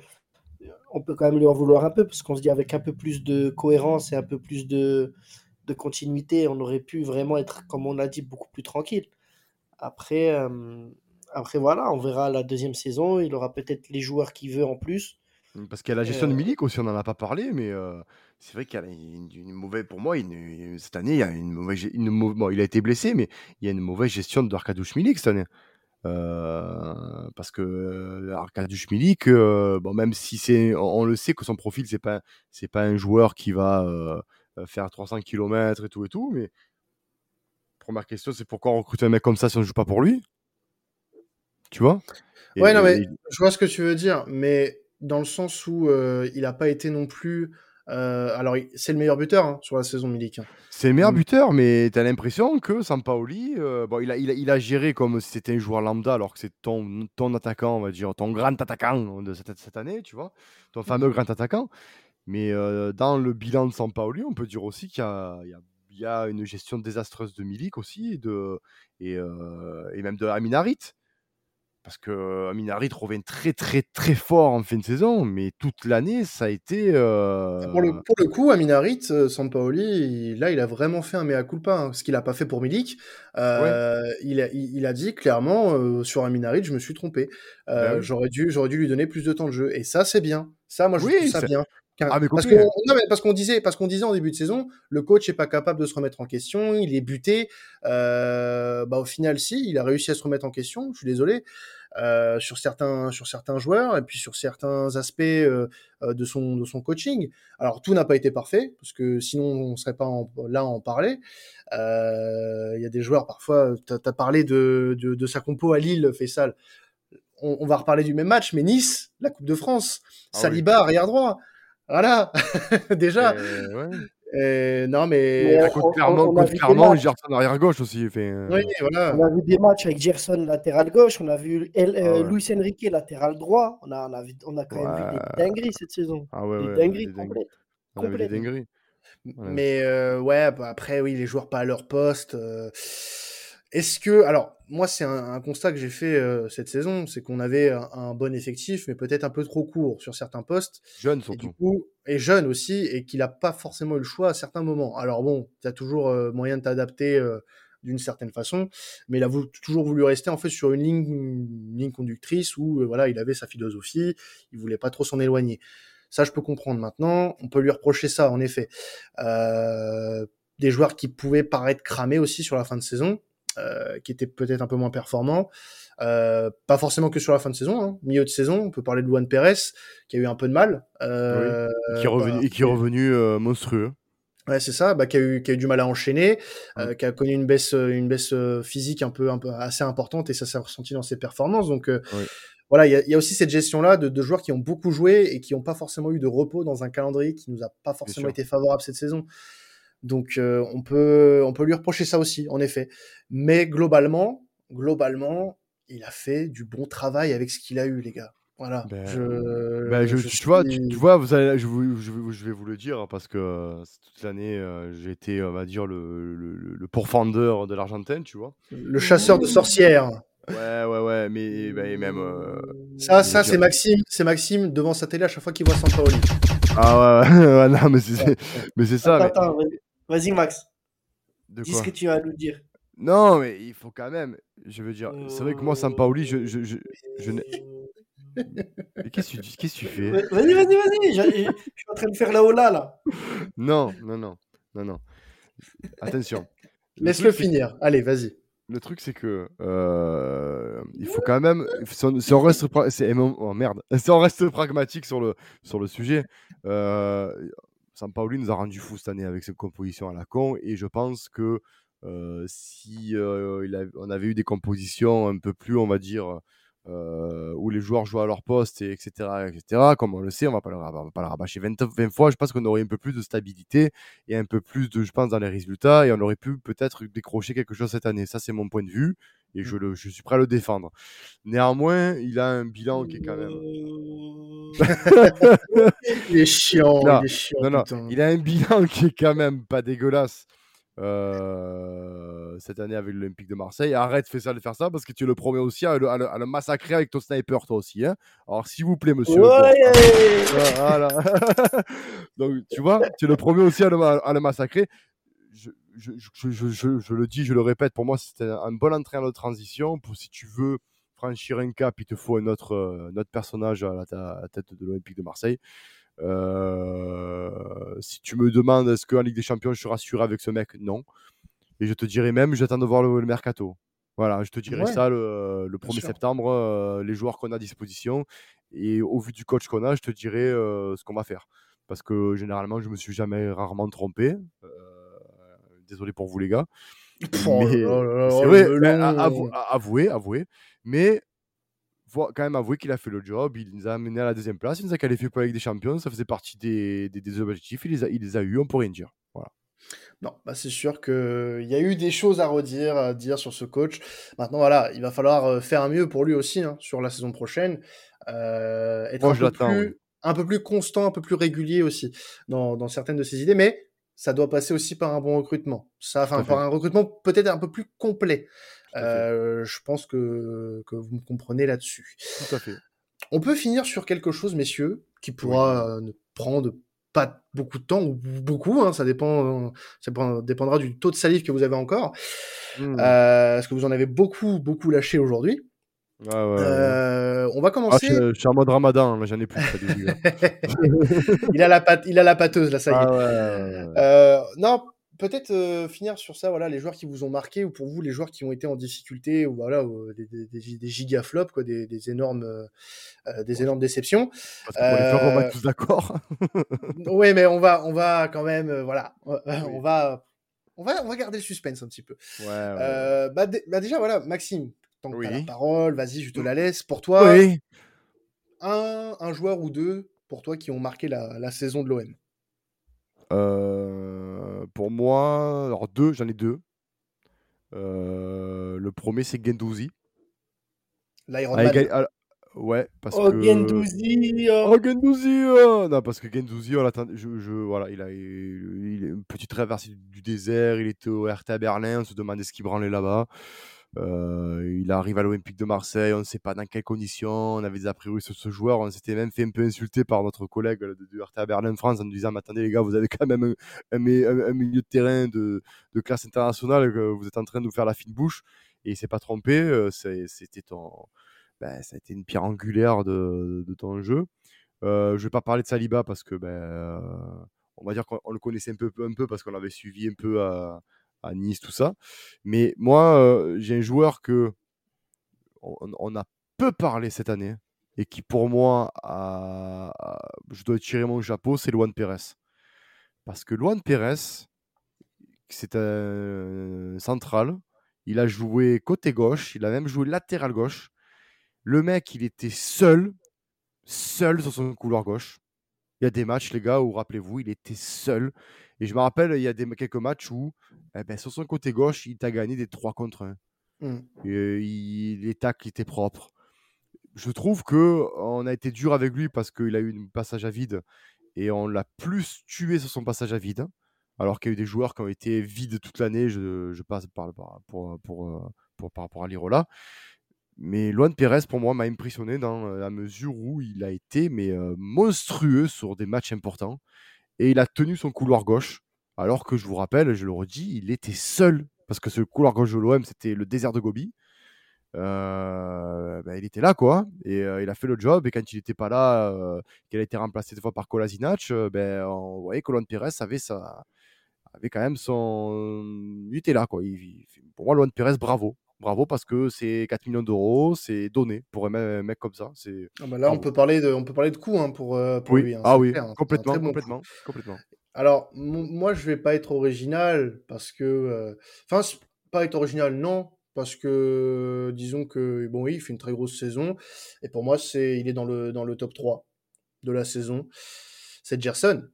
on peut quand même lui en vouloir un peu, parce qu'on se dit avec un peu plus de cohérence et un peu plus de, de continuité, on aurait pu vraiment être, comme on a dit, beaucoup plus tranquille. Après, euh, après voilà, on verra la deuxième saison, il aura peut-être les joueurs qu'il veut en plus. Parce qu'il y a la gestion euh... de Milik aussi, on n'en a pas parlé, mais euh, c'est vrai qu'il y a une, une, mauvaise. Pour moi, une, cette année, il y a une mauvaise. Une, bon, il a été blessé, mais il y a une mauvaise gestion de Arkadouche Milik cette année. Euh, parce que Arkadouche Milik, euh, bon, même si c'est, on, on, le sait que son profil, c'est pas, c'est pas un joueur qui va euh, faire 300 km et tout et tout, mais première question, c'est pourquoi on recrute un mec comme ça si on ne joue pas pour lui? Tu vois? Et, Ouais, non, mais et... je vois ce que tu veux dire, mais dans le sens où euh, il n'a pas été non plus. Euh, alors, c'est le meilleur buteur hein, sur la saison Milik. C'est le meilleur mm. buteur, mais tu as l'impression que Sampaoli, euh, bon, il, a, il, a, il a géré comme si c'était un joueur lambda, alors que c'est ton, ton attaquant, on va dire, ton grand attaquant de cette, cette année, tu vois, ton fameux grand attaquant. Mais euh, dans le bilan de Sampaoli, on peut dire aussi qu'il y a, il y a il y a une gestion désastreuse de Milik aussi et, de, et, euh, et même de Aminarit parce que Minarit revient très très très fort en fin de saison, mais toute l'année ça a été. Ah, pour, le, pour, le, coup, Aminarit, Sampaoli, là il a vraiment fait un mea culpa, hein, ce qu'il n'a pas fait pour Milik. Euh, il, a, il, a, dit clairement sur Aminarit, je me suis trompé. Ben j'aurais dû, j'aurais dû lui donner plus de temps de jeu, et ça c'est bien. Ça, moi je trouve ça bien. Ah, parce qu'on disait parce qu'on disait en début de saison, le coach est pas capable de se remettre en question, il est buté. Euh, bah au final si, il a réussi à se remettre en question. Je suis désolé euh, sur certains sur certains joueurs et puis sur certains aspects euh, de son de son coaching. Alors tout n'a pas été parfait parce que sinon on serait pas là à en parler. Il y a des joueurs parfois. tu as parlé de, de, de sa compo à Lille, Fessal. On, on va reparler du même match, mais Nice, la Coupe de France, ah Saliba arrière droit. Voilà, [LAUGHS] déjà. Euh, non, mais. mais on, clairement, on, clairement Gerson arrière gauche aussi. Fait, euh... oui, voilà. On a vu des matchs avec Gerson latéral gauche, on a vu El, euh, ah, ouais. Luis Enrique latéral droit. On a, on a, vu, on a quand même vu des dingueries cette saison. Ah ouais, des ouais, dingueries complètes. On a vu des dingueries. Mais euh, ouais, bah, après, oui, les joueurs pas à leur poste. Est-ce que, alors, moi, c'est un, un, constat que j'ai fait euh, cette saison, c'est qu'on avait un, un, bon effectif, mais peut-être un peu trop court sur certains postes. Jeune surtout. Et, du coup, et jeune aussi, et qu'il n'a pas forcément eu le choix à certains moments. Alors bon, tu as toujours euh, moyen de t'adapter euh, d'une certaine façon, mais il a voulu, toujours voulu rester en fait sur une ligne, une ligne conductrice où euh, voilà, il avait sa philosophie, il voulait pas trop s'en éloigner. Ça, je peux comprendre maintenant. On peut lui reprocher ça, en effet. Euh, des joueurs qui pouvaient paraître cramés aussi sur la fin de saison. Euh, qui était peut-être un peu moins performant. Euh, pas forcément que sur la fin de saison, hein. milieu de saison, on peut parler de Luan Perez, qui a eu un peu de mal. Euh, oui. qui est revenu, bah, et qui est revenu monstrueux. Ouais, c'est ça, bah, qui, a eu, qui a eu du mal à enchaîner, qui a connu une baisse, une baisse physique un peu, un peu assez importante, et ça s'est ressenti dans ses performances. Donc, oui. voilà, il y, y, a aussi cette gestion-là de, de, joueurs qui ont beaucoup joué et qui n'ont pas forcément eu de repos dans un calendrier qui nous a pas forcément été favorable cette saison. Donc euh, on peut on peut lui reprocher ça aussi, en effet. Mais globalement, globalement, il a fait du bon travail avec ce qu'il a eu, les gars. Voilà. Ben, je, ben je, je, tu, suis... vois, tu, tu, vois, vous allez, je, vous, je, vais vous le dire parce que euh, toute l'année, euh, j'ai été, on va dire, le, le, le pourfendeur de l'Argentine, tu vois. Le chasseur de sorcières. Ouais, ouais, ouais, mais ben, même. Euh, ça, ça c'est Maxime, c'est Maxime devant sa télé à chaque fois qu'il voit Sampaoli. Ah ouais, [LAUGHS] ouais, non, mais c'est, mais c'est ça. Attends, mais... Vas-y, Max. De Dis ce que tu as à nous dire. Non, mais il faut quand même. Je veux dire, c'est vrai que moi, Sampaoli, je, je, je, je Mais qu'est-ce que tu, qu'est-ce que tu fais? Vas-y, vas-y, vas-y. Je, je, suis en train de faire la hola, là. Non, non, non. Non, non. Attention. Laisse-le finir. Allez, vas-y. Le truc, c'est que euh, il faut quand même. Si on, si on reste, oh, merde. Si on reste pragmatique sur le, sur le sujet, euh, Sampaoli nous a rendu fou cette année avec ses compositions à la con et je pense que euh, si euh, on avait eu des compositions un peu plus, on va dire, euh, où les joueurs jouent à leur poste, et etc., etc., comme on le sait, on le, va pas le rabâcher 20, 20 fois, je pense qu'on aurait un peu plus de stabilité et un peu plus de, je pense, dans les résultats et on aurait pu peut-être décrocher quelque chose cette année. Ça, c'est mon point de vue et je, le, je suis prêt à le défendre. Néanmoins, il a un bilan qui est quand même. il est chiant. [LAUGHS] Non, il, est chiant, non, non. il a un bilan qui est quand même pas dégueulasse. Euh, cette année avec l'Olympique de Marseille. Arrête, fais ça de faire ça parce que tu le premier aussi à le, à le, à le massacrer avec ton sniper, toi aussi. Hein Alors, s'il vous plaît, monsieur. Ouais voilà. [LAUGHS] Donc, tu vois, tu le premier aussi à le, à le massacrer. Je, je, je, je, le dis, je le répète, pour moi, c'était un bon entraîneur de transition. Pour si tu veux franchir un cap, il te faut un autre, euh, un autre personnage à la, à la tête de l'Olympique de Marseille. Euh, si tu me demandes est-ce qu'en Ligue des Champions je suis rassuré avec ce mec, non. Et je te dirais même, j'attends de voir le, le, mercato. Voilà, je te dirais ouais. ça le, le 1er septembre, euh, les joueurs qu'on a à disposition. Et au vu du coach qu'on a, je te dirais ce qu'on va faire. Parce que généralement, je me suis jamais rarement trompé. Euh, désolé pour vous, les gars. Oh, c'est vrai, avouez, avouez. Mais faut quand même avouer qu'il a fait le job. Il nous a amené à la deuxième place. Il nous a qualifié pour la Ligue des Champions. Ça faisait partie des, des, des objectifs. Il les, a, il les a eu, on peut rien dire. Voilà. Non, bah c'est sûr qu'il y a eu des choses à redire, à dire sur ce coach. Maintenant, voilà, il va falloir euh, faire mieux pour lui aussi hein, sur la saison prochaine. Euh, être Moi, un, peu plus, oui. un peu plus constant, un peu plus régulier aussi dans, dans certaines de ses idées. Mais ça doit passer aussi par un bon recrutement. Ça, enfin, par un recrutement peut-être un peu plus complet. je pense que, que vous me comprenez là-dessus. Tout à fait. On peut finir sur quelque chose, messieurs, qui pourra ne prendre pas beaucoup de temps ou beaucoup, hein, ça dépend, ça dépendra du taux de salive que vous avez encore. Mmh. parce que vous en avez beaucoup, beaucoup lâché aujourd'hui? Euh, on va ah, commencer. je, suis en mode ramadan, mais j'en ai plus. [LAUGHS] il, a la il a la pâteuse, là, ça y est. Ah euh, non, peut-être euh, finir sur ça, voilà, les joueurs qui vous ont marqué, ou pour vous, les joueurs qui ont été en difficulté, ou voilà, des, des, des, gigaflops, quoi, des, énormes, des énormes déceptions. Parce que on va tous d'accord. [LAUGHS] oui, mais on va, on va quand même, voilà, on va. On va, on va garder le suspense un petit peu. Ouais, bah, bah, déjà, voilà, Maxime, la parole, vas-y, je te la laisse. Pour toi, un, un, joueur ou deux pour toi qui ont marqué la, la saison de l'OM euh, Pour moi, alors deux, j'en ai deux. Euh, le premier, c'est Gendouzi. L'Iron Man. Ouais, parce oh, que. Gendouzi oh. oh, Gendouzi oh Non, parce que Gendouzi, on je, je, voilà, il a il, une petite traversée du désert, il était au RTA Berlin, on se demandait ce qu'il branlait là-bas. Euh, il arrive à l'Olympique de Marseille, on ne sait pas dans quelles conditions, on avait des a priori sur ce joueur, on s'était même fait un peu insulter par notre collègue de, de RTA Berlin France en nous disant, mais attendez les gars, vous avez quand même un, milieu de terrain de, classe internationale, vous êtes en train de nous faire la fine bouche, et il s'est pas trompé, euh, c'était. Ben, ça a été une pierre angulaire de, ton jeu. Euh, je vais pas parler de Saliba parce que ben, on va dire qu'on le connaissait un peu parce qu'on l'avait suivi un peu à, à Nice, tout ça. Mais moi, euh, j'ai un joueur que on, a peu parlé cette année et qui, pour moi, je dois tirer mon chapeau, c'est Luan Pérez. Parce que Luan Pérez, c'est un central. Il a joué côté gauche, il a même joué latéral gauche. Le mec, il était seul, seul sur son couloir gauche. Il y a des matchs, les gars, où, rappelez-vous, il était seul. Et je me rappelle, il y a des, quelques matchs où, eh ben, sur son côté gauche, il t'a gagné des 3 contre 1. Mmh. Et, les tacles étaient propres. Je trouve que on a été dur avec lui parce qu'il a eu un passage à vide et on l'a plus tué sur son passage à vide. Alors qu'il y a eu des joueurs qui ont été vides toute l'année, je, je, passe par, pour, pour, pour, par rapport à l'Irola. Mais Luan Pérez, pour moi, m'a impressionné dans la mesure où il a été mais, monstrueux sur des matchs importants et il a tenu son couloir gauche. Alors que je vous rappelle, je le redis, il était seul parce que ce couloir gauche de l'OM, c'était le désert de Gobi. Euh, ben, il était là, quoi, et euh, il a fait le job. Et quand il n'était pas là, euh, qu'il a été remplacé des fois par Kolasinac, ben, on voyait que Luan Pérez avait, avait quand même son. Il était là, quoi. pour moi, Luan Pérez, bravo. Bravo parce que c'est 4 millions d'euros, c'est donné pour un mec comme ça. C'est ah bah là, on peut parler de, on peut parler de coût hein, pour, pour lui. Hein, ah oui, hein, complètement, complètement, complètement. Alors, moi, je vais pas être original parce que, enfin, pas être original, non, parce que disons que bon, oui, il fait une très grosse saison et pour moi, c'est, il est dans le dans le top 3 de la saison. C'est Gerson.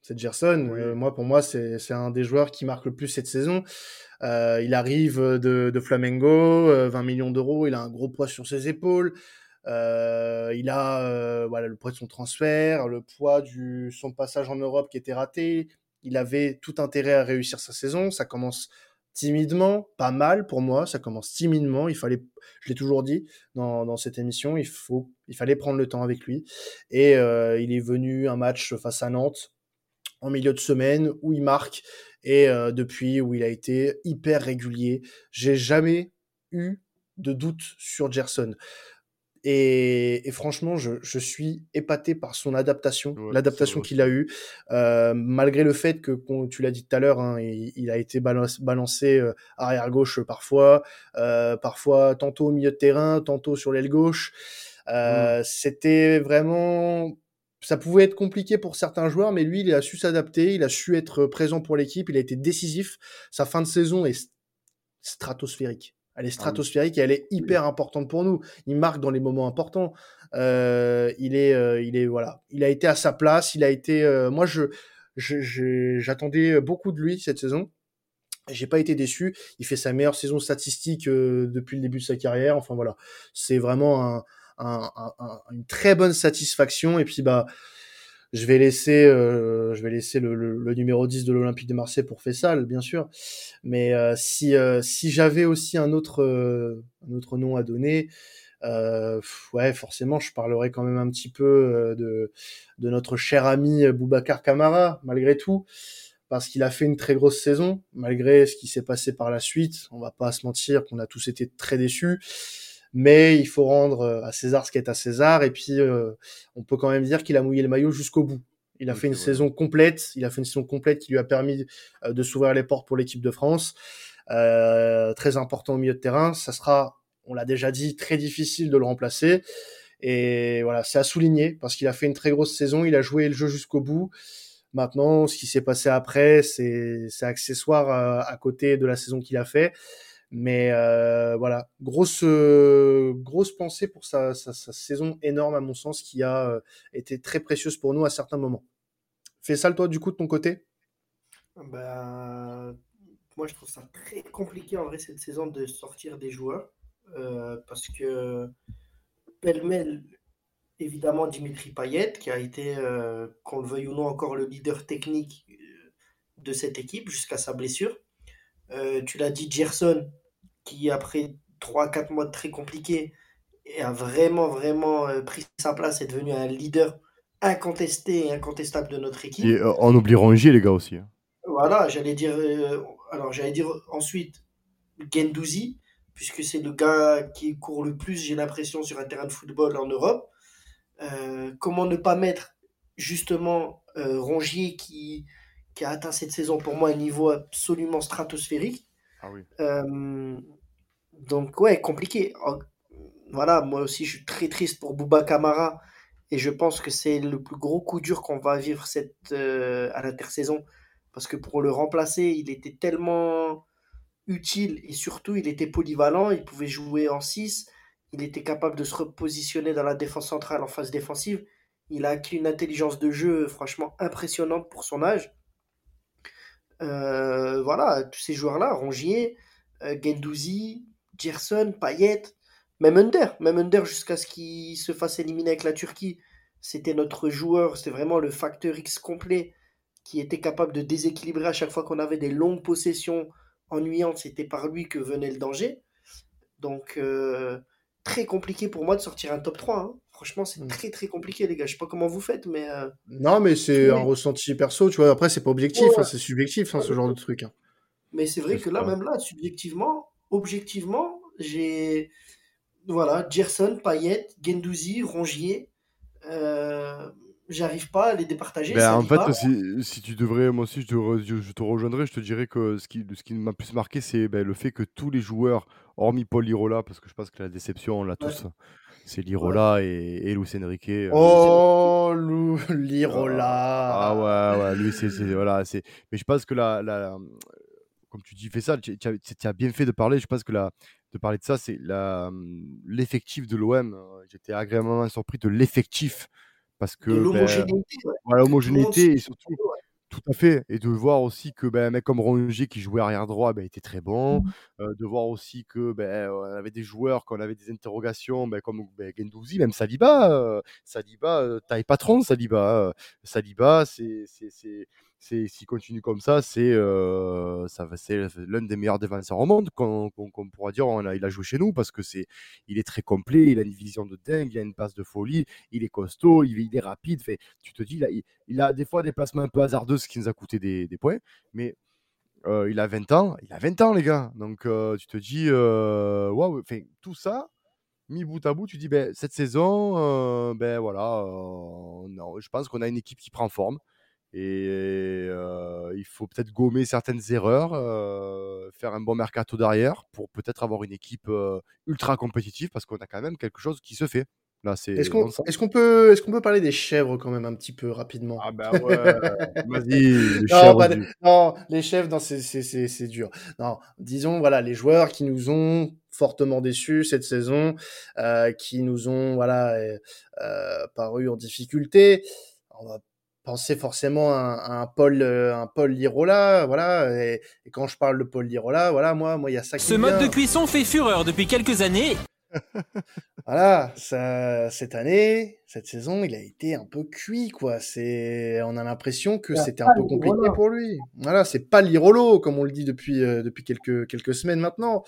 C'est Gerson. moi, pour moi, c'est un des joueurs qui marque le plus cette saison. Euh, il arrive de, de Flamengo, 20 euh, millions d'euros, il a un gros poids sur ses épaules. Euh, il a voilà le poids de son transfert, le poids du son passage en Europe qui était raté. Il avait tout intérêt à réussir sa saison. Ça commence timidement, pas mal pour moi. Ça commence timidement. Il fallait, je l'ai toujours dit dans, dans, cette émission, il faut, il fallait prendre le temps avec lui. Et il est venu un match face à Nantes en milieu de semaine où il marque et euh, depuis où il a été hyper régulier. J'ai jamais eu de doute sur Gerson. Et, franchement, je, suis épaté par son adaptation, l'adaptation qu'il a eue, euh, malgré le fait que, tu l'as dit tout à l'heure, hein, il, a été balancé euh, arrière gauche parfois, parfois tantôt au milieu de terrain, tantôt sur l'aile gauche. Mmh. C'était vraiment ça pouvait être compliqué pour certains joueurs, mais lui, il a su s'adapter, il a su être présent pour l'équipe, il a été décisif. Sa fin de saison est stratosphérique. Elle est ah stratosphérique et elle est hyper importante pour nous. Il marque dans les moments importants. Euh, il est, euh, il est, voilà, il a été à sa place. Il a été, euh, moi, je, j'attendais beaucoup de lui cette saison. J'ai pas été déçu. Il fait sa meilleure saison statistique depuis le début de sa carrière. Enfin voilà, c'est vraiment un, une très bonne satisfaction. Et puis bah je vais laisser, euh, je vais laisser le, le, numéro 10 de l'Olympique de Marseille pour Fessal, bien sûr. Mais euh, si, euh, si j'avais aussi un autre, un autre nom à donner, ouais, forcément, je parlerai quand même un petit peu de, de notre cher ami Boubacar Camara, malgré tout, parce qu'il a fait une très grosse saison, malgré ce qui s'est passé par la suite. On va pas se mentir qu'on a tous été très déçus mais il faut rendre euh, à César ce qui est à César. Et puis, euh, on peut quand même dire qu'il a mouillé le maillot jusqu'au bout. Il a fait une saison complète. Il a fait une saison complète qui lui a permis euh, de s'ouvrir les portes pour l'équipe de France. Euh, très important au milieu de terrain. Ça sera, on l'a déjà dit, très difficile de le remplacer. Et voilà, c'est à souligner parce qu'il a fait une très grosse saison. Il a joué le jeu jusqu'au bout. Maintenant, ce qui s'est passé après, c'est accessoire à côté de la saison qu'il a fait. Mais euh, voilà, grosse grosse pensée pour sa, sa, sa, saison énorme à mon sens qui a euh, été très précieuse pour nous à certains moments. Fais ça toi du coup de ton côté? Bah, Moi je trouve ça très compliqué en vrai cette saison de sortir des joueurs euh, parce que pêle-mêle évidemment Dimitri Payet qui a été, qu'on le veuille ou non, encore le leader technique de cette équipe jusqu'à sa blessure. Tu l'as dit, Gerson, qui après 3-4 mois très compliqués, a vraiment, vraiment euh, pris sa place et est devenu un leader incontesté et incontestable de notre équipe. Et euh, on oublie Rongier, les gars, aussi. Hein. Voilà, j'allais dire, alors j'allais dire ensuite Gendouzi, puisque c'est le gars qui court le plus, j'ai l'impression, sur un terrain de football en Europe. comment ne pas mettre justement Rongier qui, qui a atteint cette saison pour moi un niveau absolument stratosphérique. Ah. Euh, donc ouais, compliqué. Voilà, moi aussi je suis très triste pour Bouba Kamara et je pense que c'est le plus gros coup dur qu'on va vivre euh, à l'intersaison parce que pour le remplacer, il était tellement utile et surtout il était polyvalent, il pouvait jouer en 6, il était capable de se repositionner dans la défense centrale en phase défensive. Il a acquis une intelligence de jeu franchement impressionnante pour son âge. Euh, voilà, tous ces joueurs-là, Rongier, euh, Gendouzi, Gerson, Payet, même Under, même Under jusqu'à ce qu'il se fasse éliminer avec la Turquie. C'était notre joueur, c'était vraiment le facteur X complet qui était capable de déséquilibrer à chaque fois qu'on avait des longues possessions ennuyantes. C'était par lui que venait le danger. Donc, euh, très compliqué pour moi de sortir un top 3. Hein. Franchement, c'est mm. très très compliqué, les gars. Je sais pas comment vous faites, mais. Euh, non, mais c'est un ressenti perso, tu vois. Après, c'est pas objectif, hein, c'est subjectif, hein, ce genre de truc. Mais c'est vrai que là, même là, subjectivement, objectivement, j'ai. Voilà, Gerson, Payet, Gendouzi, Rongier. Euh, j'arrive pas à les départager. Ben, en fait, si, si, tu devrais, moi aussi, je te, je te, rejoindrais. Je te dirais que ce qui, ce qui m'a plus marqué, c'est ben, le fait que tous les joueurs, hormis Paul Lirola, parce que je pense que la déception, on l'a tous, c'est Lirola et, et Luis Enrique. Euh, oh, Lirola Ah ouais, ouais, lui, c'est. Voilà, mais je pense que la, la, comme tu dis, fais ça, tu, as bien fait de parler. Je pense que la, de parler de ça, c'est l'effectif de l'OM. J'étais agréablement surpris de l'effectif. Parce que. l'homogénéité. Ben, voilà, l'homogénéité et surtout. Tout à fait. Et de voir aussi que ben, un mec comme Rongier qui jouait arrière droit ben, était très bon. Mmh. Euh, de voir aussi que ben, on avait des joueurs, qu'on avait des interrogations, ben, comme ben, Gendouzi, même Saliba. Euh, Saliba, euh, taille patron, Saliba. Saliba, c'est s'il continue comme ça, c'est euh, l'un des meilleurs défenseurs au monde qu'on pourra dire. Il a joué chez nous parce que c'est, il est très complet, il a une vision de dingue, il a une passe de folie, il est costaud, il, est rapide. Tu te dis, il a, des fois des placements un peu hasardeux, ce qui nous a coûté des, points, mais euh, il a 20 ans, il a 20 ans les gars. Donc euh, tu te dis, tout ça mis bout à bout, tu dis ben, cette saison, ben voilà, non, je pense qu'on a une équipe qui prend forme. Et il faut peut-être gommer certaines erreurs, faire un bon mercato derrière pour peut-être avoir une équipe ultra compétitive parce qu'on a quand même quelque chose qui se fait. Là, c'est est-ce qu'on peut, est qu'on peut parler des chèvres quand même un petit peu rapidement? Ah bah ouais, [LAUGHS] vas-y, les. Non, les chèvres, c'est dur. Non, disons, voilà, les joueurs qui nous ont fortement déçus cette saison, euh, qui nous ont voilà euh, paru en difficulté. On va penser forcément à, un Paul, euh, un Paul Lirola, voilà. Et, quand je parle de Paul Lirola, voilà, moi, moi, il y a ça. Ce mode de cuisson fait fureur depuis quelques années. Voilà, ça, cette année, cette saison, il a été un peu cuit, quoi. C'est, on a l'impression que c'était un peu compliqué pour lui. Voilà, c'est pas l'Irolo, comme on le dit depuis, euh, depuis quelques, quelques semaines maintenant.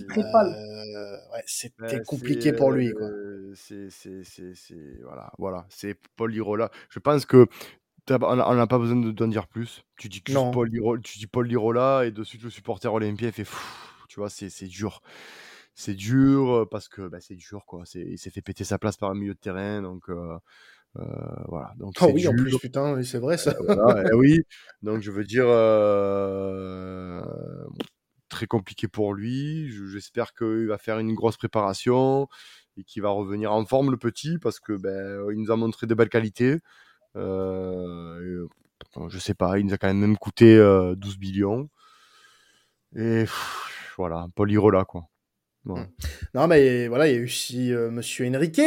Euh, ouais, c'était compliqué pour lui, quoi. Euh, c'est, voilà, voilà, c'est Paul Lirola. Je pense que on n'a pas besoin d'en dire plus. Tu dis que Paul Lirola, tu dis Paul Lirola et de suite le supporter olympien fait, tu vois, c'est dur c'est dur parce que bah, c'est dur quoi. il s'est fait péter sa place par un milieu de terrain donc voilà. Donc oh oui, en plus putain, c'est vrai ça. oui, donc je veux dire très compliqué pour lui. J'espère qu'il va faire une grosse préparation et qu'il va revenir en forme le petit parce que ben, il nous a montré de belles qualités. Euh, je sais pas, il nous a quand même même coûté 12 millions. Et voilà, Paul Irola quoi. Mmh. Non, mais voilà, il y a eu aussi euh, Monsieur Enrique,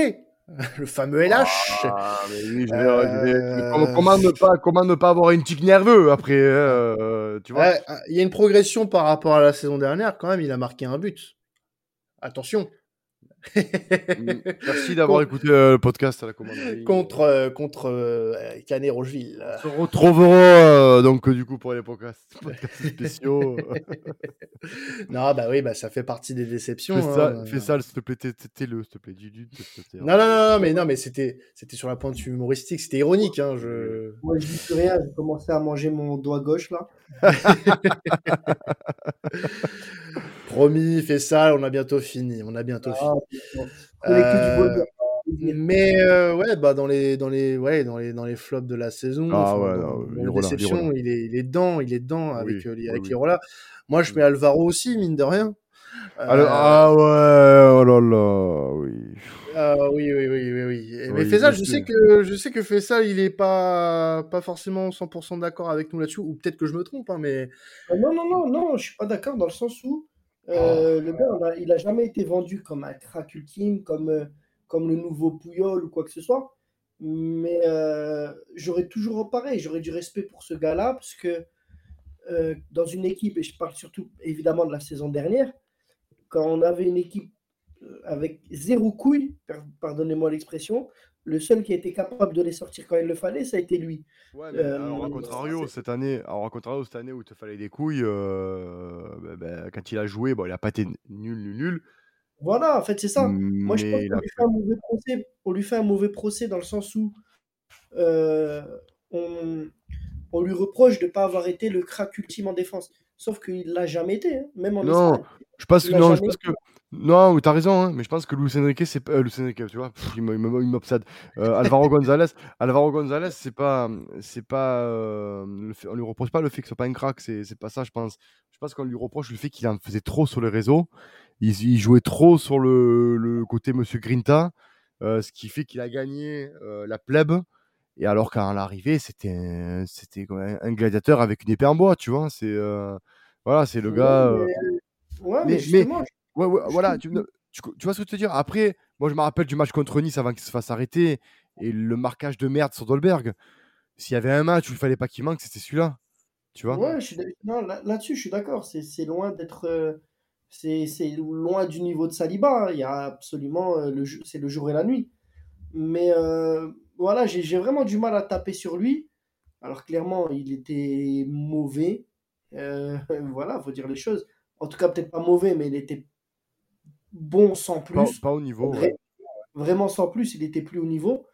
[LAUGHS] le fameux LH. Ah, euh, comment, ne pas, comment ne pas avoir une tique nerveux après euh, tu vois? Il y a une progression par rapport à la saison dernière, quand même, il a marqué un but. Attention. [LAUGHS] Merci d'avoir écouté euh, le podcast à la commanderie. Contre, euh, contre euh, Canet Rocheville. On se retrouvera donc du coup pour les podcasts, [LAUGHS] spéciaux. [LAUGHS] non, bah oui, bah, ça fait partie des déceptions. Fais ça, hein. fais ça s'il te plaît, t'es-le, s'il te plaît. Non, non, non, non, mais, non, mais c'était, c'était sur la pointe humoristique, c'était ironique. Hein, je... Moi, je dis plus rien, j'ai commencé à manger mon doigt gauche là. Promis, fais ça, on a bientôt fini. On a bientôt ah, fini. Euh, mais euh, ouais, bah dans les dans les ouais dans les dans les flops de la saison, ah, ouais, dans, déception, il est il est dedans, il est dedans avec euh, les, avec les Moi, je mets Alvaro aussi, mine de rien. ah ouais, oh là là, oui. Ah oui, oui, oui, oui, oui. Mais Faisal, je sais que je sais que Faisal, il est pas pas forcément 100% d'accord avec nous là-dessus, ou peut-être que je me trompe, hein, mais. non, non, non, non, je suis pas d'accord dans le sens où euh, le gars, il n'a jamais été vendu comme un crack ultime, comme, euh, comme le nouveau Pouyol ou quoi que ce soit. Mais euh, j'aurais toujours pareil, j'aurais du respect pour ce gars-là, parce que dans une équipe, et je parle surtout évidemment de la saison dernière, quand on avait une équipe avec zéro couille, pardonnez-moi l'expression, le seul qui a été capable de les sortir quand il le fallait, ça a été lui. Ouais, mais euh, alors, contrario, cette année, alors, contrario, cette année où il te fallait des couilles, euh, bah, bah, quand il a joué, bon, il n'a pas été nul, nul, nul. Voilà, en fait, c'est ça. Moi, je pense qu'on lui, fait un mauvais procès, on lui fait un mauvais procès dans le sens où euh, on, on, lui reproche de ne pas avoir été le crack ultime en défense. Sauf qu'il ne l'a jamais été, hein, même en Non, je pense, non, je pense que non, tu as raison, hein, mais je pense que Luis Enrique, c'est pas. Euh, Luis Enrique, tu vois, il m'obsède. Euh, [LAUGHS] Alvaro González, Alvaro González, c'est pas. C'est pas euh, on lui reproche pas le fait que ce soit pas un crack, c'est pas ça, je pense. Je pense qu'on lui reproche le fait qu'il en faisait trop sur les réseaux. Il, jouait trop sur le, le côté Monsieur Grinta, euh, ce qui fait qu'il a gagné euh, la plèbe. Et alors qu'à l'arrivée, c'était c'était un gladiateur avec une épée en bois, tu vois. C'est voilà, c'est le gars. Ouais, mais, justement, Ouais, voilà, tu, tu, vois ce que je veux te dire? Après, moi, je me rappelle du match contre Nice avant qu'il se fasse arrêter et le marquage de merde sur Dolberg. S'il y avait un match où il fallait pas qu'il manque, c'était celui-là. Tu vois? Ouais, là-dessus, je suis d'accord. C'est loin d'être. Euh, c'est loin du niveau de Saliba. Hein. Il y a absolument. Euh, le C'est le jour et la nuit. Mais euh, voilà, j'ai vraiment du mal à taper sur lui. Alors, clairement, il était mauvais. [LAUGHS] voilà, faut dire les choses. En tout cas, peut-être pas mauvais, mais il était bon sans plus. Pas, au niveau. Vraiment sans plus, il était plus au niveau.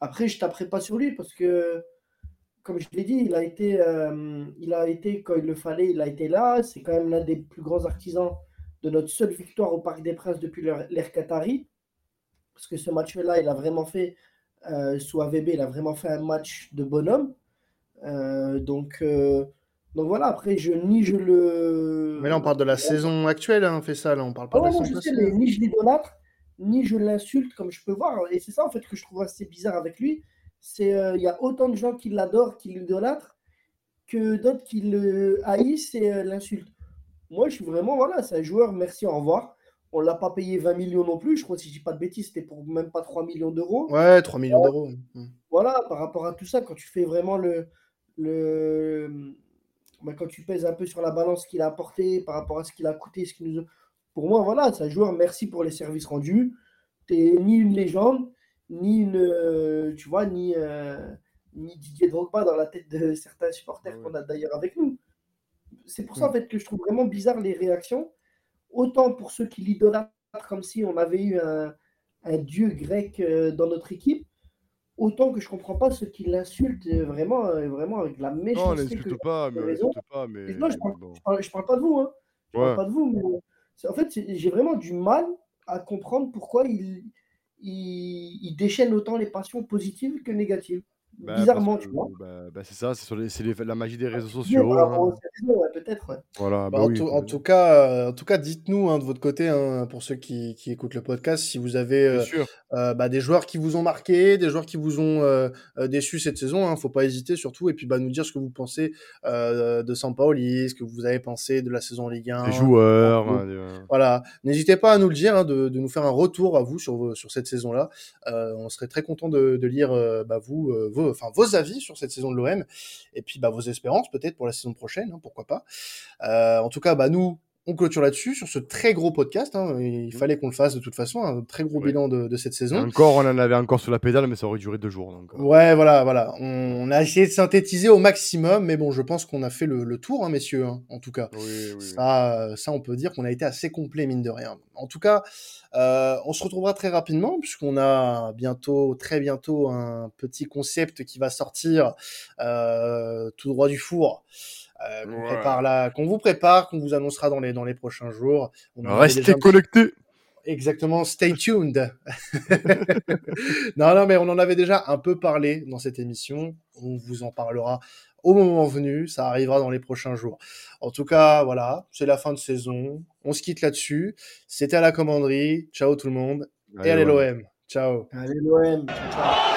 Après, je taperai pas sur lui parce que, comme je l'ai dit, il a été, euh, il a été quand il le fallait, il a été là. C'est quand même l'un des plus grands artisans de notre seule victoire au Parc des Princes depuis l'ère Qatari. Parce que ce match-là, il a vraiment fait, euh, sous AVB, il a vraiment fait un match de bonhomme. Euh, donc, donc voilà, après, je, ni je le. Mais là, on parle de la saison actuelle, hein, on fait ça, là, on parle pas de la saison je Ni je l'idolâtre, ni je l'insulte, comme je peux voir. Et c'est ça, en fait, que je trouve assez bizarre avec lui. C'est euh, il y a autant de gens qui l'adorent, qui l'idolâtrent, que d'autres qui le haïssent et euh, l'insultent. Moi, je suis vraiment, voilà, c'est un joueur, merci, au revoir. On ne l'a pas payé 20 millions non plus. Je crois, si je dis pas de bêtises, c'était pour même pas 3 millions d'euros. Ouais, 3 millions d'euros. Voilà, par rapport à tout ça, quand tu fais vraiment le, le, bah, quand tu pèses un peu sur la balance qu'il a apporté par rapport à ce qu'il a coûté, ce qu'il nous pour moi, voilà, c'est un joueur, merci pour les services rendus. t'es ni une légende, ni une, euh, tu vois, ni, euh, ni Didier Drogba dans la tête de [LAUGHS] certains supporters Ah ouais. qu'on a d'ailleurs avec nous. C'est pour ça en fait que je trouve vraiment bizarre les réactions. Autant pour ceux qui l'idolâtrent comme si on avait eu un, un dieu grec euh, dans notre équipe, autant que je comprends pas ceux qui l'insultent euh, vraiment, euh, vraiment avec la Non, méchanceté que l'insulte pas, mais pas, mais non, je parle, bon. je parle, je parle pas de vous, hein. Je parle Ouais. pas de vous, mais c'est- en fait, j'ai vraiment du mal à comprendre pourquoi il, il, il déchaîne autant les passions positives que négatives. Bah, Bizarrement, que tu vois. bah, bah, c'est ça, c'est la magie des réseaux sociaux. hein. ouais, peut-être, ouais. Voilà, en, oui. tout, en complètement. tout cas, euh, en tout cas, dites-nous hein, de votre côté, hein, pour ceux qui, qui écoutent le podcast, si vous avez euh, euh, bah, des joueurs qui vous ont marqué, des joueurs qui vous ont déçu cette saison. Hein, faut pas hésiter surtout, et puis bah, nous dire ce que vous pensez de Sampaoli, ce que vous avez pensé de la saison Ligue 1. Les joueurs. Voilà, n'hésitez pas à nous le dire, de, de nous faire un retour à vous sur, vos- sur cette saison-là. On serait très content de, de lire bah, vous, euh, enfin, vos avis sur cette saison de l'OM et puis bah, vos espérances peut-être pour la saison prochaine, hein, pourquoi pas. Euh, en tout cas, bah, nous, on clôture là-dessus sur ce très gros podcast. hein, il fallait qu'on le fasse de toute façon, un très gros Ouais. bilan de, de cette saison. Encore, on en avait encore sur la pédale, mais ça aurait duré deux jours. Donc, euh, Ouais, voilà, voilà. On, on a essayé de synthétiser au maximum, mais bon, je pense qu'on a fait le, le tour, hein, messieurs, hein, en tout cas. Oui, oui. Ça, ça, on peut dire qu'on a été assez complet, mine de rien. En tout cas, euh, on se retrouvera très rapidement, puisqu'on a bientôt, très bientôt, un petit concept qui va sortir euh, tout droit du four. Euh, qu'on Ouais. prépare là, qu'on vous prépare, qu'on vous annoncera dans les, dans les prochains jours. On Restez connectés. Exactement, stay tuned. [LAUGHS] non, non, mais on en avait déjà un peu parlé dans cette émission. On vous en parlera au moment venu. Ça arrivera dans les prochains jours. En tout cas, voilà, c'est la fin de saison. On se quitte là-dessus. C'était à la commanderie. Ciao tout le monde. Et allez ouais. l'OM. Ciao. Allez, l'OM. Ciao.